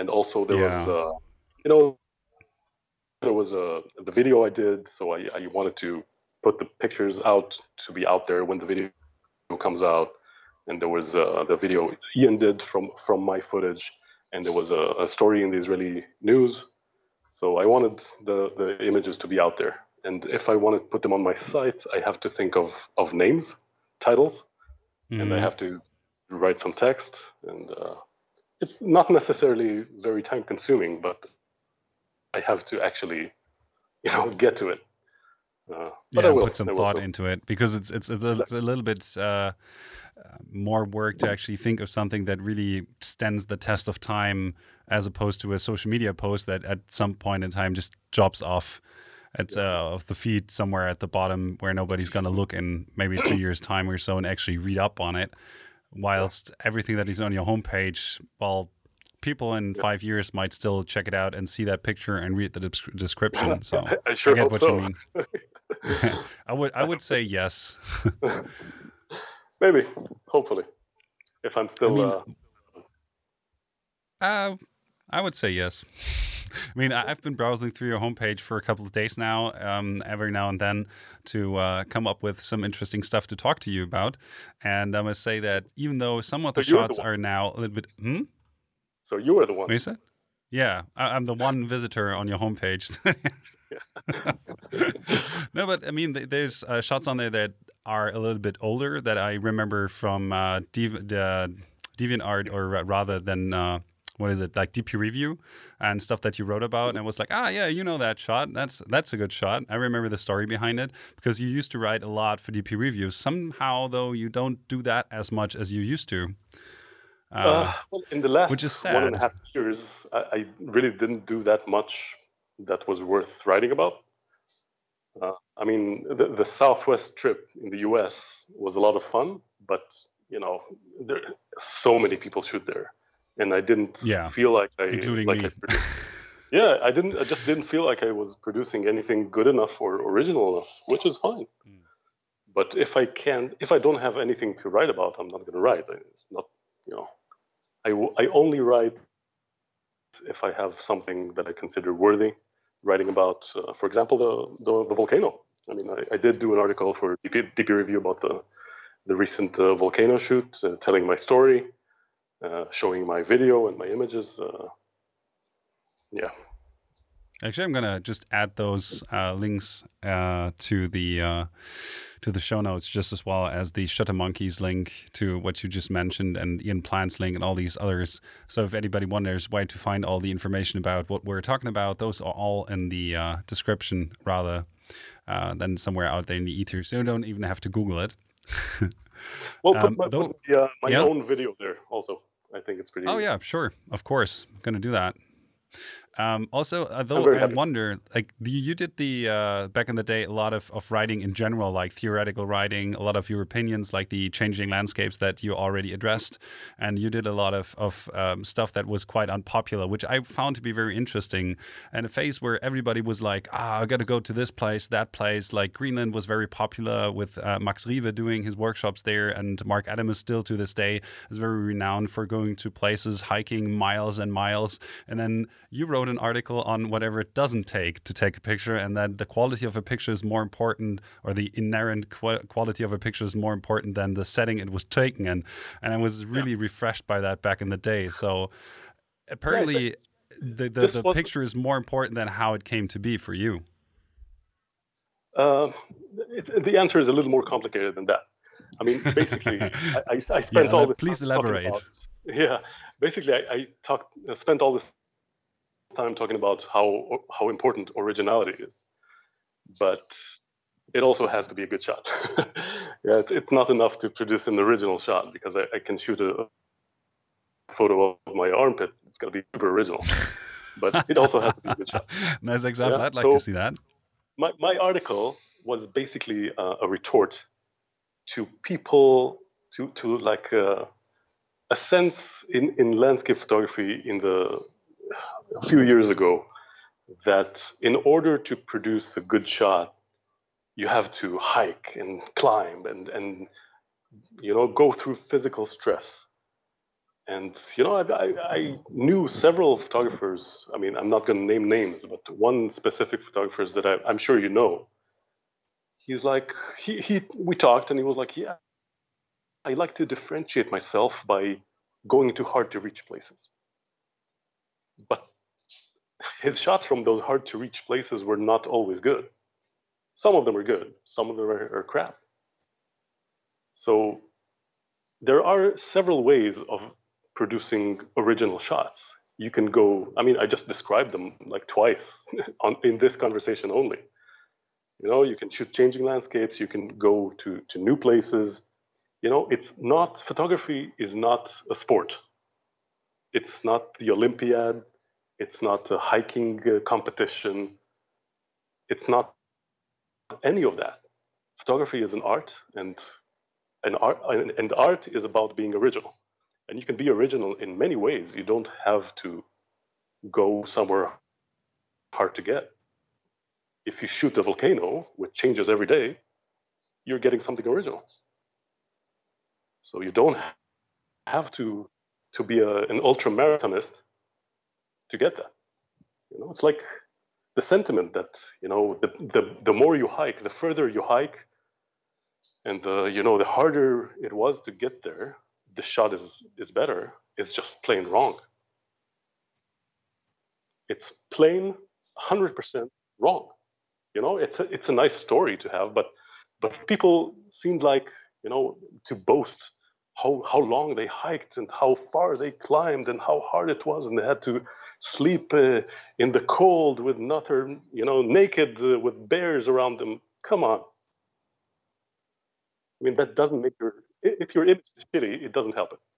and also there yeah. was uh, you know there was a the video I did, so I, I wanted to put the pictures out to be out there when the video comes out, and there was uh, the video Ian did from from my footage, and there was a, a story in the Israeli news, so I wanted the the images to be out there, and if I want to put them on my site, I have to think of of names, titles, mm-hmm. and I mm-hmm. have to write some text and. Uh, it's not necessarily very time consuming, but I have to actually, you know, get to it. Uh, but yeah, I will. put some I thought into it because it's it's a, it's a little bit uh, more work to actually think of something that really stands the test of time, as opposed to a social media post that at some point in time just drops off at uh, of the feed somewhere at the bottom where nobody's going to look in maybe two years time or so and actually read up on it whilst everything that is on your homepage, well, people in five years might still check it out and see that picture and read the description. So I, sure I get what so. you mean. I would I would say yes. Maybe, hopefully, if I'm still. I mean, uh, uh, I would say yes. I mean, I've been browsing through your homepage for a couple of days now, um, every now and then, to uh, come up with some interesting stuff to talk to you about. And I must say that even though some of so the shots the are now a little bit, hmm? So you are the one. What you said? Yeah, I, am the one visitor on your homepage. no, but I mean, there's uh, shots on there that are a little bit older that I remember from uh, Dev- the DeviantArt, or rather than uh, what is it like DP review and stuff that you wrote about and was like ah yeah you know that shot. That's that's a good shot. I remember the story behind it because you used to write a lot for DP reviews. Somehow though you don't do that as much as you used to. Uh, uh, well, in the last which is sad. one and a half years I, I, really didn't do that much that was worth writing about. Uh, I mean the, the Southwest trip in the US was a lot of fun but you know there so many people shoot there and I didn't yeah, feel like I including like me. I yeah, I didn't. I just didn't feel like I was producing anything good enough or original enough, which is fine. Mm. But if I can, if I don't have anything to write about, I'm not going to write. It's not, you know, I, I only write if I have something that I consider worthy writing about. Uh, for example, the, the, the volcano. I mean, I, I, did do an article for DP, DP Review about the the recent uh, volcano shoot, uh, telling my story. Uh, showing my video and my images. Uh, yeah. Actually, I'm gonna just add those uh, links uh, to the uh, to the show notes, just as well as the Shutter Monkeys link to what you just mentioned, and Ian Plant's link, and all these others. So, if anybody wonders where to find all the information about what we're talking about, those are all in the uh, description, rather uh, than somewhere out there in the ether. So, you don't even have to Google it. well, put um, my, though, put uh, my yeah. own video there also. I think it's pretty. Oh yeah, sure, of course, I'm gonna do that. Um, also, uh, though, I wonder, like you did the uh, back in the day, a lot of, of writing in general, like theoretical writing, a lot of your opinions, like the changing landscapes that you already addressed, and you did a lot of of um, stuff that was quite unpopular, which I found to be very interesting. And a phase where everybody was like, "Ah, I got to go to this place, that place." Like Greenland was very popular with uh, Max Rive doing his workshops there, and Marc Adamus still to this day is very renowned for going to places, hiking miles and miles. And then you wrote an article on whatever it doesn't take to take a picture, and that the quality of a picture is more important, or the inherent qu quality of a picture is more important than the setting it was taken in. And I was really yeah. refreshed by that back in the day. So apparently, the the, the picture is more important than how it came to be for you. Uh, it, the answer is a little more complicated than that. I mean, basically, I, I, I, spent yeah, all this. Please elaborate. About, yeah, basically, I, I talked, spent all this time talking about how how important originality is, but it also has to be a good shot. yeah, it's it's not enough to produce an original shot because I, I can shoot a photo of my armpit. It's gonna be super original, but it also has to be a good shot. nice example. Yeah, I'd like so to see that. My my article was basically uh, a retort to people to to like uh, a sense in in landscape photography in the a few years ago that in order to produce a good shot, you have to hike and climb and and you know go through physical stress. And you know, I, I, knew several photographers. I mean, I'm not going to name names, but one specific photographers that I, I'm sure you know. He's like he he. We talked, and he was like, "Yeah, I like to differentiate myself by going to hard to reach places." But his shots from those hard to reach places were not always good. Some of them are good, some of them are, are crap. So there are several ways of producing original shots. You can go, I mean, I just described them like twice on, in this conversation only. You know, you can shoot changing landscapes, you can go to, to new places. You know, it's not, photography is not a sport. It's not the Olympiad. It's not a hiking uh, competition. It's not any of that. Photography is an art, and an art and art is about being original. And you can be original in many ways. You don't have to go somewhere hard to get. If you shoot a volcano, which changes every day, you're getting something original. So you don't have to to be a, an ultra marathonist to get that. You know, it's like the sentiment that you know the the the more you hike, the further you hike, and the you know the harder it was to get there, the shot is is better. It's just plain wrong. It's plain 100% wrong. You know, it's a, it's a nice story to have, but but people seemed like you know to boast how how long they hiked and how far they climbed and how hard it was, and they had to sleep uh, in the cold with nothing, you know, naked uh, with bears around them. Come on. I mean, that doesn't make your, if your image is shitty, it doesn't help it.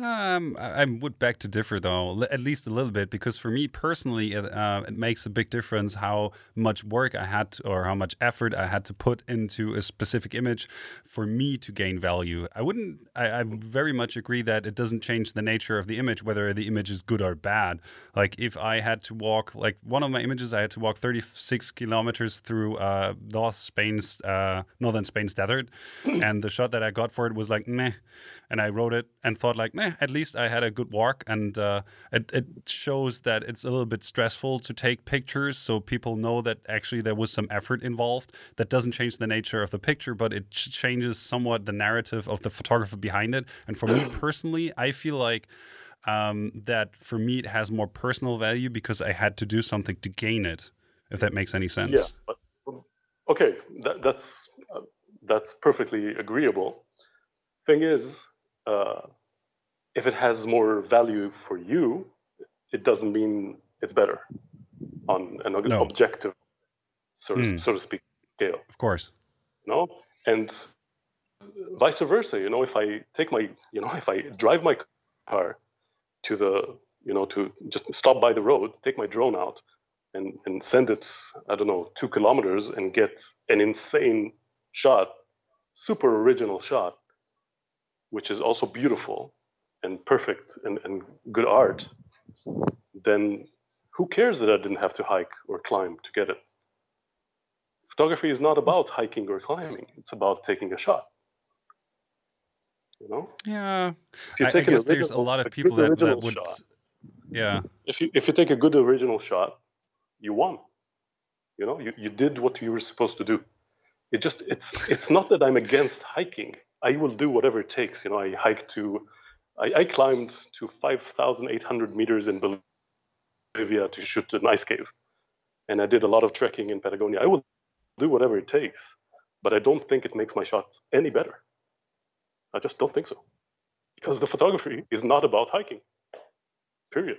Um, I would beg to differ, though, at least a little bit, because for me personally, it, uh, it makes a big difference how much work I had to, or how much effort I had to put into a specific image for me to gain value. I wouldn't, I, I very much agree that it doesn't change the nature of the image, whether the image is good or bad. Like if I had to walk, like one of my images, I had to walk 36 kilometers through uh, North Spain's, uh, northern Spain's desert, and the shot that I got for it was like, meh and I wrote it and thought like, meh, at least I had a good walk, and uh, it, it shows that it's a little bit stressful to take pictures, so people know that actually there was some effort involved. That doesn't change the nature of the picture, but it changes somewhat the narrative of the photographer behind it. And for me personally, I feel like um, that for me it has more personal value because I had to do something to gain it. If that makes any sense. Yeah. But, okay, that, that's uh, that's perfectly agreeable. Thing is, uh, if it has more value for you, it doesn't mean it's better on an no. objective, so, mm. so to speak, scale. Of course. No, and vice versa. You know, if I take my, you know, if I drive my car to the, you know, to just stop by the road, take my drone out, and and send it, I don't know, two kilometers, and get an insane shot, super original shot, which is also beautiful and perfect and, and good art, then who cares that I didn't have to hike or climb to get it? Photography is not about hiking or climbing, it's about taking a shot. You know? Yeah. I, I guess original, there's a lot of people that, that would. Shot, yeah. If you if you take a good original shot, you won. You know, you, you did what you were supposed to do. It just it's it's not that I'm against hiking. I will do whatever it takes. You know, I hike to I, I climbed to 5,800 meters in Bolivia to shoot an ice cave. And I did a lot of trekking in Patagonia. I will do whatever it takes, but I don't think it makes my shots any better. I just don't think so. Because the photography is not about hiking, period.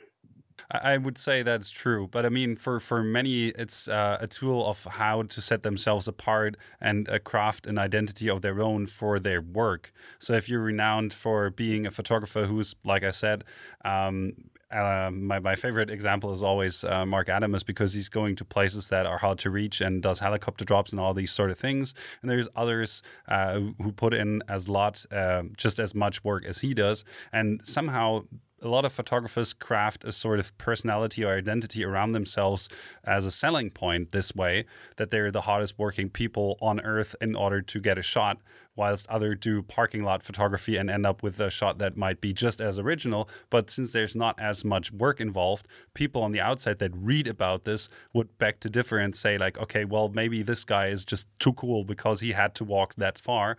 I would say that's true, but I mean, for for many, it's uh, a tool of how to set themselves apart and uh, craft an identity of their own for their work. So if you're renowned for being a photographer who's, like I said, um, uh, my, my favorite example is always uh, Marc Adamus because he's going to places that are hard to reach and does helicopter drops and all these sort of things. And there's others uh, who put in as lot, uh, just as much work as he does, and somehow a lot of photographers craft a sort of personality or identity around themselves as a selling point this way that they're the hardest working people on earth in order to get a shot whilst other do parking lot photography and end up with a shot that might be just as original. But since there's not as much work involved people on the outside that read about this would beg to differ and say like okay well maybe this guy is just too cool because he had to walk that far.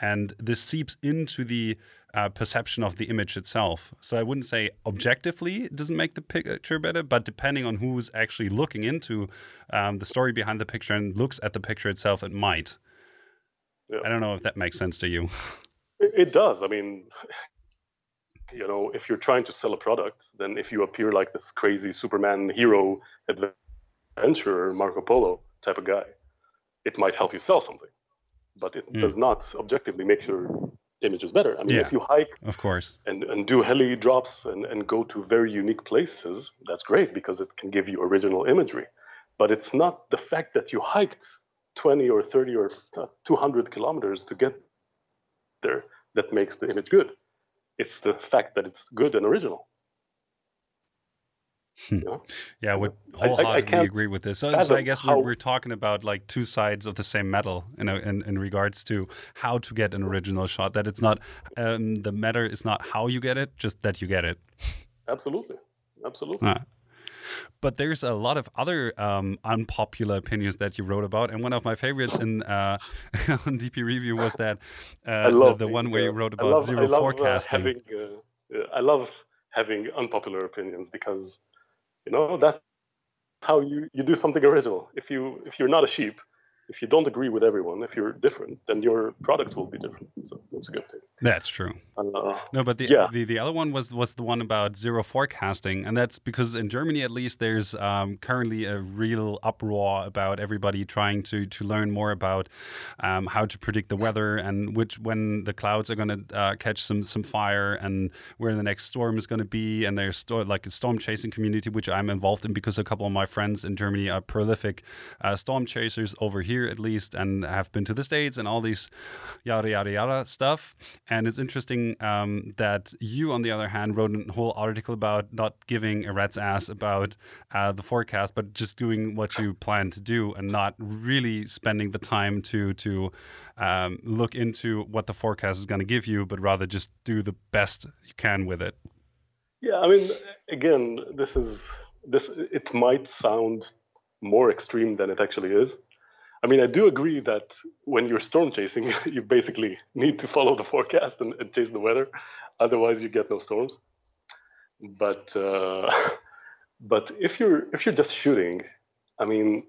And this seeps into the uh, perception of the image itself. So I wouldn't say objectively it doesn't make the picture better, but depending on who's actually looking into um, the story behind the picture and looks at the picture itself, it might. Yeah. I don't know if that makes sense to you. It, does. I mean, you know, if you're trying to sell a product, then if you appear like this crazy Superman hero adventurer, Marco Polo type of guy, it might help you sell something. But it mm. does not objectively make your image is better. I mean, yeah, if you hike, of course, and, and do heli drops and, and go to very unique places, that's great because it can give you original imagery. But it's not the fact that you hiked 20 or 30 or uh, 200 kilometers to get there that makes the image good. It's the fact that it's good and original. Hmm. Yeah, I would wholeheartedly I, I agree with this. So, so I guess we're, we're talking about like two sides of the same metal in, in, in regards to how to get an original shot. That it's not um, the matter is not how you get it, just that you get it. Absolutely, absolutely. Ah. But there's a lot of other um, unpopular opinions that you wrote about, and one of my favorites in uh, on DP Review was that uh, the, the, one where you wrote about love, zero love, uh, forecasting. Uh, having, I love having unpopular opinions because you know that's how you, you do something original. If you if you're not a sheep if you don't agree with everyone, if you're different, then your product will be different. So that's a good thing. That's true. Uh, no, but the, yeah. the the other one was was the one about zero forecasting, and that's because in Germany at least there's um, currently a real uproar about everybody trying to to learn more about um, how to predict the weather and which when the clouds are going to uh, catch some some fire and where the next storm is going to be. And there's like a storm chasing community which I'm involved in because a couple of my friends in Germany are prolific uh, storm chasers over here here at least and have been to the States and all these yada, yada, yada stuff. And it's interesting um, that you, on the other hand, wrote a whole article about not giving a rat's ass about uh, the forecast, but just doing what you plan to do and not really spending the time to, to um, look into what the forecast is going to give you, but rather just do the best you can with it. Yeah, I mean, again, this is this. It might sound more extreme than it actually is, I mean, I do agree that when you're storm chasing, you basically need to follow the forecast and, and chase the weather. Otherwise, you get no storms. but uh, but if you're if you're just shooting, I mean,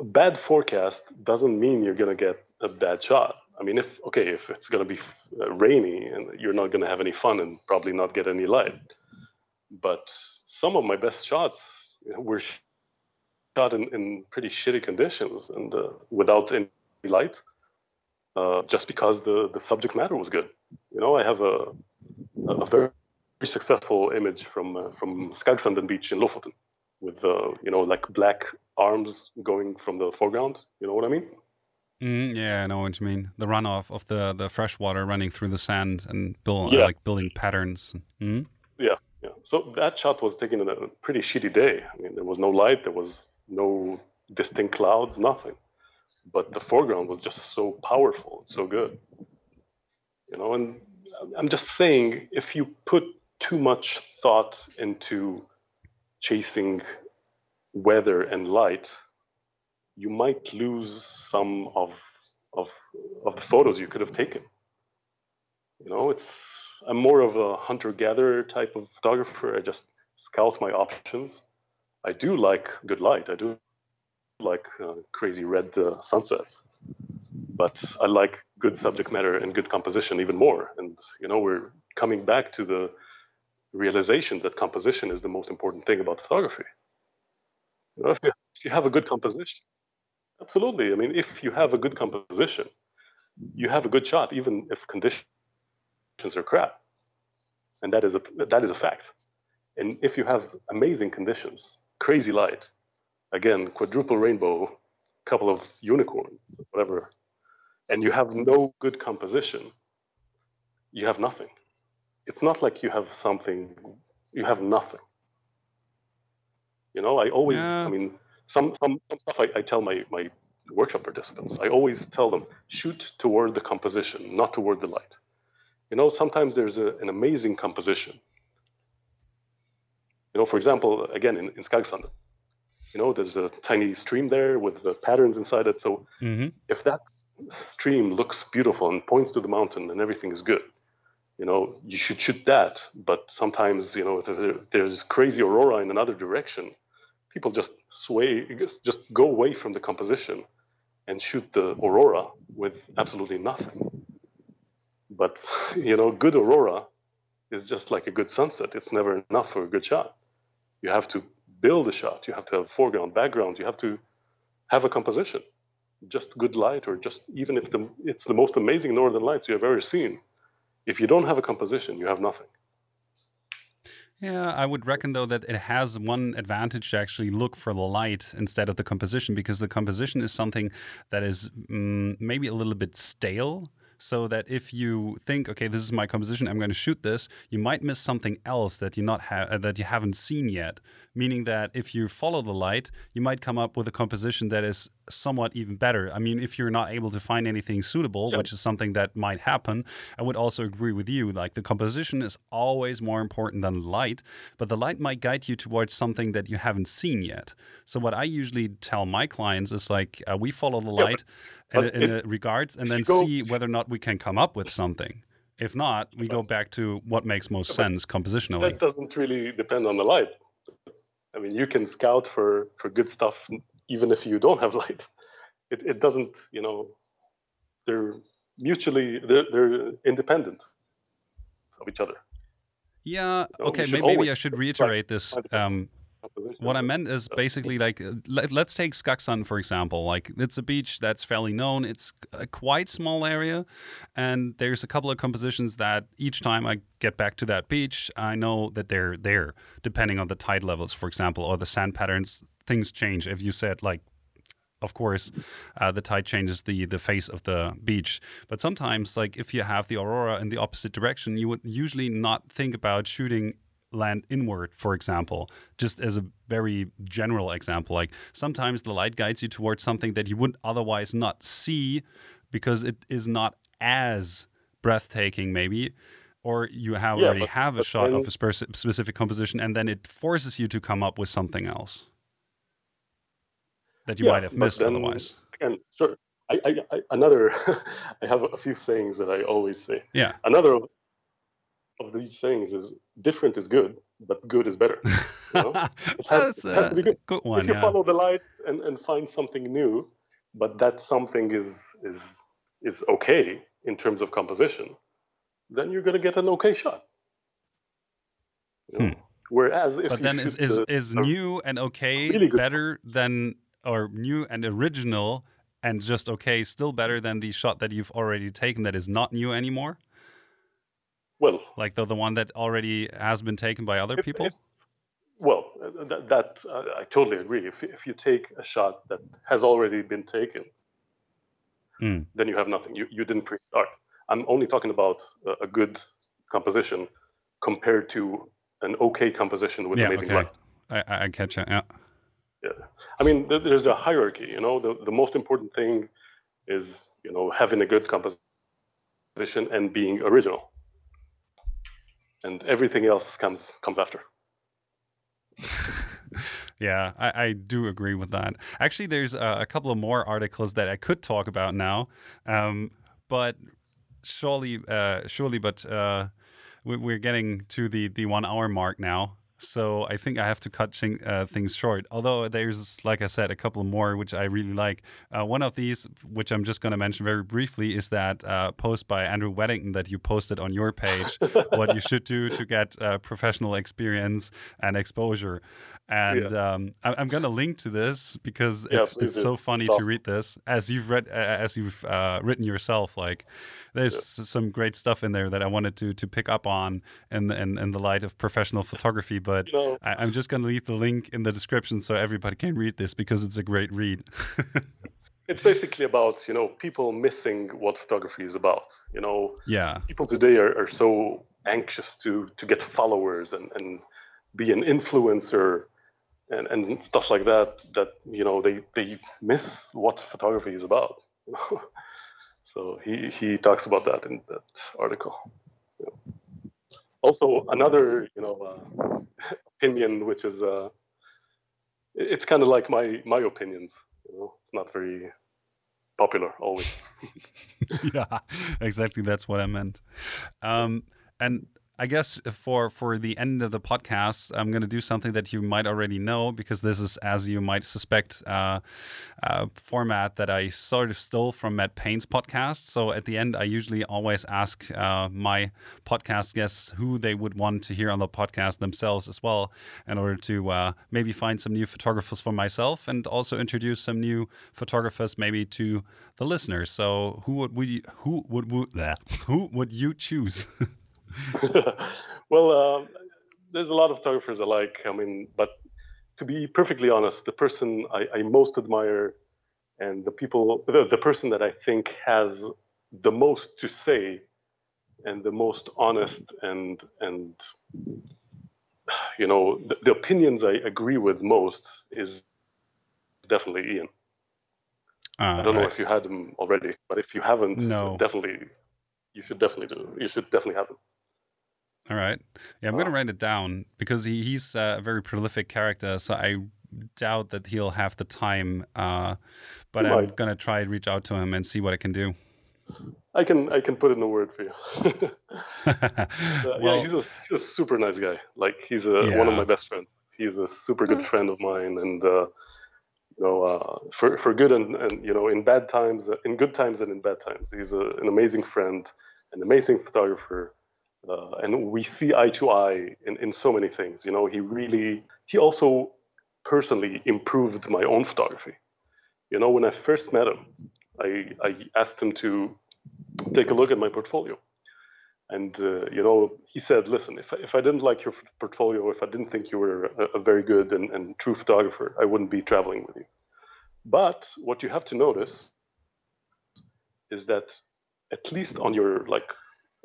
bad forecast doesn't mean you're gonna get a bad shot. I mean, if okay, if it's gonna be uh, rainy and you're not gonna have any fun and probably not get any light, but some of my best shots were shot in, in pretty shitty conditions and uh, without any light, uh, just because the the subject matter was good. You know, I have a a very successful image from uh, from Skagsanden Beach in Lofoten, with uh, you know like black arms going from the foreground. You know what I mean? Mm, yeah, I know what you mean. The runoff of the the fresh water running through the sand and build, yeah. like building patterns. Mm? Yeah, yeah. So that shot was taken on a pretty shitty day. I mean, there was no light, there was no distinct clouds, nothing. But the foreground was just so powerful, so good. You know, and I'm just saying, if you put too much thought into chasing weather and light, you might lose some of of of the photos you could have taken. You know, it's I'm more of a hunter-gatherer type of photographer. I just scout my options. I do like good light. I do like uh, crazy red uh, sunsets, but I like good subject matter and good composition even more. And you know, we're coming back to the realization that composition is the most important thing about photography. You know, if, you, if you have a good composition, absolutely. I mean, if you have a good composition, you have a good shot, even if conditions are crap, and that is a that is a fact. And if you have amazing conditions, crazy light, again, quadruple rainbow, couple of unicorns, whatever, and you have no good composition, you have nothing it's not like you have something, you have nothing. You know, I always, yeah. I mean, some, some, some stuff I, I tell my, my workshop participants, I always tell them shoot toward the composition, not toward the light. You know, sometimes there's a, an amazing composition. You know, for example, again, in, in Skagsanden, you know, there's a tiny stream there with the patterns inside it. So mm-hmm. if that stream looks beautiful and points to the mountain and everything is good, you know, you should shoot that. But sometimes, you know, if there's crazy aurora in another direction, people just sway, just go away from the composition and shoot the aurora with absolutely nothing. But, you know, good aurora is just like a good sunset. It's never enough for a good shot. You have to build a shot. You have to have foreground, background. You have to have a composition. Just good light, or just even if the, it's the most amazing northern lights you have ever seen, if you don't have a composition, you have nothing. Yeah, I would reckon though that it has one advantage to actually look for the light instead of the composition because the composition is something that is mm, maybe a little bit stale so that if you think, okay, this is my composition, I'm going to shoot this, you might miss something else that you not ha- uh, that you haven't seen yet. Meaning that if you follow the light, you might come up with a composition that is somewhat even better. I mean, if you're not able to find anything suitable, yep. which is something that might happen, I would also agree with you. Like the composition is always more important than light, but the light might guide you towards something that you haven't seen yet. So what I usually tell my clients is like, uh, we follow the light in, in it, regards, and then go, see whether or not we can come up with something. If not, we go back to what makes most sense compositionally. That doesn't really depend on the light. I mean, you can scout for for good stuff even if you don't have light. It, it doesn't, you know, they're mutually, they're, they're independent of each other. Yeah. You know, okay. Maybe, maybe I should reiterate this. Um, what I meant is basically like let, us take Skagsun for example. Like it's a beach that's fairly known. It's a quite small area, and there's a couple of compositions that each time I get back to that beach, I know that they're there, depending on the tide levels, for example, or the sand patterns. Things change. If you said like of course, uh, the tide changes the the face of the beach. But sometimes, like if you have the aurora in the opposite direction, you would usually not think about shooting land inward, for example, just as a very general example. Like sometimes the light guides you towards something that you would otherwise not see because it is not as breathtaking, maybe. Or you have yeah, already but, have a shot then, of a specific composition, and then it forces you to come up with something else that you yeah, might have missed then, otherwise. Again, sure. I, I, I, another, I have a few sayings that I always say. Yeah. Another of these things is different is good, but good is better. You know? it, has, That's it has to be a good. good one. if you Yeah. follow the light and, and find something new, but that something is is is okay in terms of composition, then you're gonna get an okay shot. You know? Whereas if Hmm. But then is is, the- is new and okay really better than or new and original and just okay still better than the shot that you've already taken that is not new anymore? Well, Like the the one that already has been taken by other if- people? if- well, uh, that, that uh, I totally agree. If if you take a shot that has already been taken, Mm. then you have nothing. You you didn't create art. I'm only talking about a, a good composition compared to an okay composition with yeah, amazing okay. light. I, I I catch it. Yeah. Yeah. I mean, there's a hierarchy. You know, the the most important thing is you know having a good composition and being original, and everything else comes comes after. Yeah, I, I do agree with that. Actually, there's a, couple of more articles that I could talk about now, um, but surely, uh, surely, but uh, we, we're getting to the the one hour mark now. So I think I have to cut uh, things short. Although there's, like I said, a couple more which I really like. Uh, one of these, which I'm just going to mention very briefly, is that uh, post by Andrew Weddington that you posted on your page. what you should do to get uh, professional experience and exposure. And um, I, I'm going to link to this because Yeah, it's please it's do. so funny It's to read this as you've read uh, as you've uh, written yourself. Like there's s- some great stuff in there that I wanted to to pick up on in the, in, in the light of professional photography. But I, I'm just going to leave the link in the description so everybody can read this because it's a great read. it's basically about you know people missing what photography is about. You know, yeah, people today are, are so anxious to to get followers and and be an influencer and, and stuff like that that you know they they miss what photography is about so he he talks about that in that article Yeah. also another you know uh, opinion which is uh it's kind of like my my opinions you know it's not very popular always yeah, exactly. That's what I meant. Um, and I guess for for the end of the podcast, I'm going to do something that you might already know because this is, as you might suspect, uh, a format that I sort of stole from Matt Payne's podcast. So at the end, I usually always ask uh, my podcast guests who they would want to hear on the podcast themselves as well, in order to uh, maybe find some new photographers for myself and also introduce some new photographers maybe to the listeners. So who would we who would, would who would you choose? well, uh, there's a lot of photographers I like. I mean, but to be perfectly honest, the person I, I most admire and the people, the, the person that I think has the most to say and the most honest and and you know the, the opinions I agree with most is definitely Ian. I don't know if you had him already, but if you haven't, No. definitely you should definitely do. You should definitely have him. All right. Yeah, I'm going to write it down because he, he's uh, a very prolific character. So I doubt that he'll have the time. Uh, but He I'm going to try to reach out to him and see what I can do. I can I can put in a word for you. Uh, yeah, well, he's a, he's a super nice guy. Like he's a, one of my best friends. He's a super good friend of mine, and uh, you know, uh, for for good and, and you know, in bad times, uh, in good times and in bad times, he's a, an amazing friend, an amazing photographer, uh, and we see eye to eye in, in so many things. You know, he really he also personally improved my own photography. You know, when I first met him, I I asked him to take a look at my portfolio. And uh, you know, he said, "Listen, if if I didn't like your portfolio, if I didn't think you were a, a very good and, and true photographer, I wouldn't be traveling with you. But what you have to notice is that at least on your like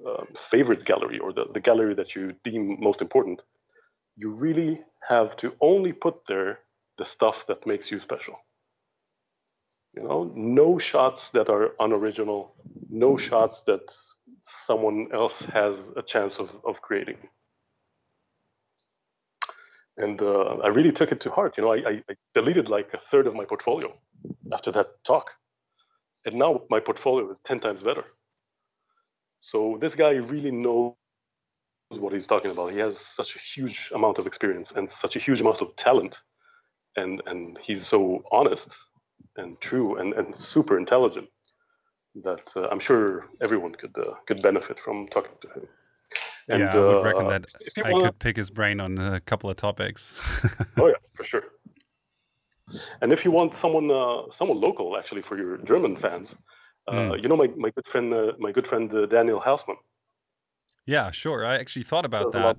um, favorite gallery or the, the gallery that you deem most important, you really have to only put there the stuff that makes you special. You know, no shots that are unoriginal, no shots that someone else has a chance of, of creating. And uh, I really took it to heart. You know, I, I deleted like a third of my portfolio after that talk. And now my portfolio is 10 times better. So this guy really knows what he's talking about. He has such a huge amount of experience and such a huge amount of talent, and and he's so honest and true and, and super intelligent that uh, I'm sure everyone could uh, could benefit from talking to him. And, yeah, I would reckon uh, that I wanna... could pick his brain on a couple of topics. oh yeah, for sure. And if you want someone uh, someone local, actually, for your German fans, mm. you know my, my good friend my good friend Daniel Hausmann. Yeah, sure. I actually thought about that.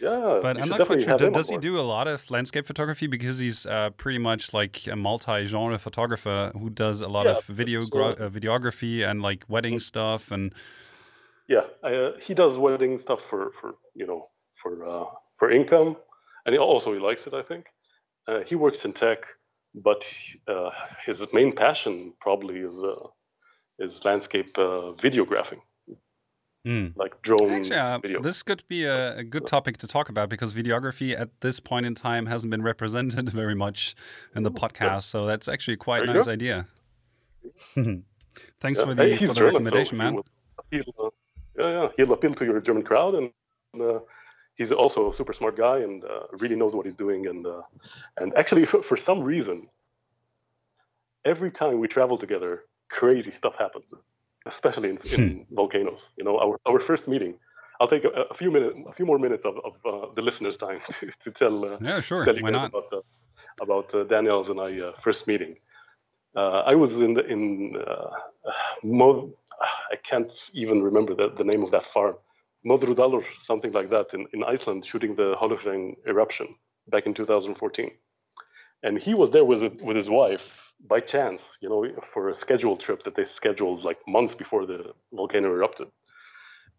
Yeah, but I'm not quite sure. Does he do a lot of landscape photography because he's uh, pretty much like a multi-genre photographer who does a lot yeah, of video uh, videography and like wedding mm-hmm. stuff and. Yeah, uh, he does wedding stuff for for you know for uh, for income, and he also he likes it. I think uh, he works in tech, but uh, his main passion probably is is landscape videographing. Mm. like drone Actually, uh, video. This could be a, a, good topic to talk about because videography at this point in time hasn't been represented very much in the podcast. Yeah. So that's actually quite a nice go. idea. Thanks yeah. for the, hey, for the German, recommendation, so man. Appeal, uh, yeah, yeah, he'll appeal to your German crowd, and uh, he's also a super smart guy and uh, really knows what he's doing. And uh, and actually, for, for some reason, every time we travel together, crazy stuff happens especially in, in hmm. volcanoes. You know, our, our first meeting. I'll take a, a few minutes, a few more minutes of, of uh, the listeners' time to, to tell. Uh, yeah, sure. Tell you Why guys not? about the, about uh, Daniel's and I uh, first meeting. Uh, I was in the, in uh, Mo- I can't even remember the, the name of that farm, Modrudal or something like that in, in Iceland, shooting the Holuhraun eruption back in 2014. And he was there with with his wife by chance, you know, for a scheduled trip that they scheduled like months before the volcano erupted.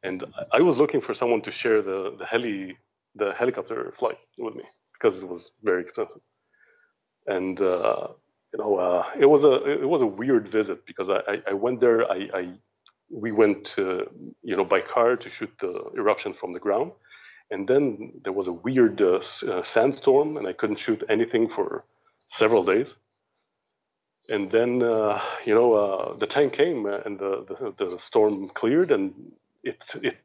And I was looking for someone to share the, the heli the helicopter flight with me because it was very expensive. And uh, you know, uh, it was a it was a weird visit because I, I, I went there. I, I we went uh, you know by car to shoot the eruption from the ground, and then there was a weird uh, uh, sandstorm, and I couldn't shoot anything for several days. And then uh, you know uh, the tank came uh, and the, the, the storm cleared and it it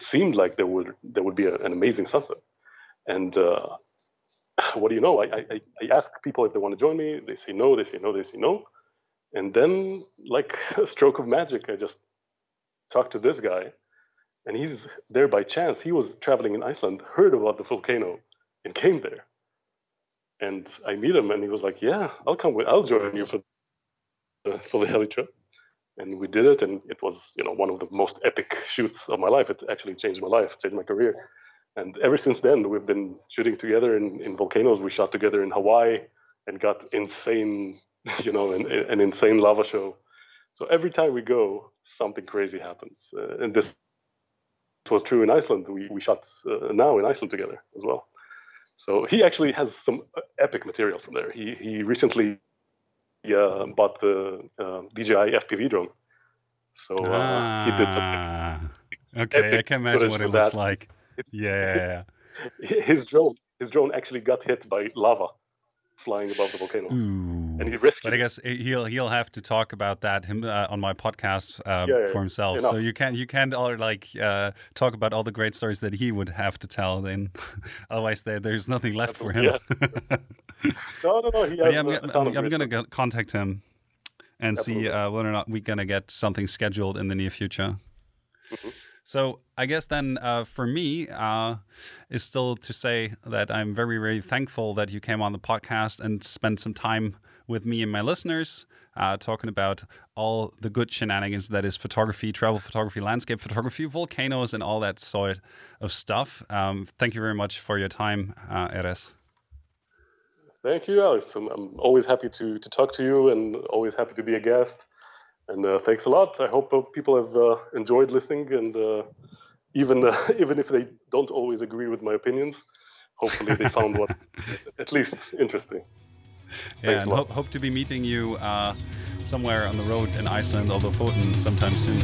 seemed like there would there would be a, an amazing sunset. And what do you know? I, I I ask people if they want to join me. They say no they say no they say no and then like a stroke of magic I just talked to this guy and he's there by chance he was traveling in Iceland heard about the volcano and came there and I meet him, and he was like, "Yeah, I'll come with. I'll join you for the for the heli trip." And we did it, and it was you know one of the most epic shoots of my life. It actually changed my life, changed my career. And ever since then, we've been shooting together in, in volcanoes. We shot together in Hawaii and got insane, you know, an, an insane lava show. So every time we go, something crazy happens. Uh, and this was true in Iceland. We, we shot uh, now in Iceland together as well. So he actually has some uh, epic material from there. He he recently uh, bought the uh, DJI FPV drone. So uh, ah, he did something. Ah, okay, I can imagine what it looks that. like. It's, yeah. His drone, his drone actually got hit by lava flying above the volcano, Ooh. And he rescued. But I guess he'll he'll have to talk about that him uh, on my podcast uh, yeah, yeah, for himself. Enough. So you can't you can't all like uh, talk about all the great stories that he would have to tell. Then, otherwise there there's nothing left for him. Yeah. no, no, no. He has I'm, I'm, I'm gonna go contact him and Absolutely. see uh, whether or not we're gonna get something scheduled in the near future. Mm -hmm. So I guess then uh, for me uh, is still to say that I'm very, very thankful that you came on the podcast and spent some time with me and my listeners, uh, talking about all the good shenanigans that is photography, travel photography, landscape photography, volcanoes, and all that sort of stuff. Um, thank you very much for your time, uh, Erez. Thank you, Alex. I'm, I'm, always happy to, to talk to you and always happy to be a guest. And uh, thanks a lot. I hope uh, people have uh, enjoyed listening, and uh, even uh, even if they don't always agree with my opinions, hopefully they found one at least interesting. Yeah, and hope, hope to be meeting you uh, somewhere on the road in Iceland or Lofoten sometime soon.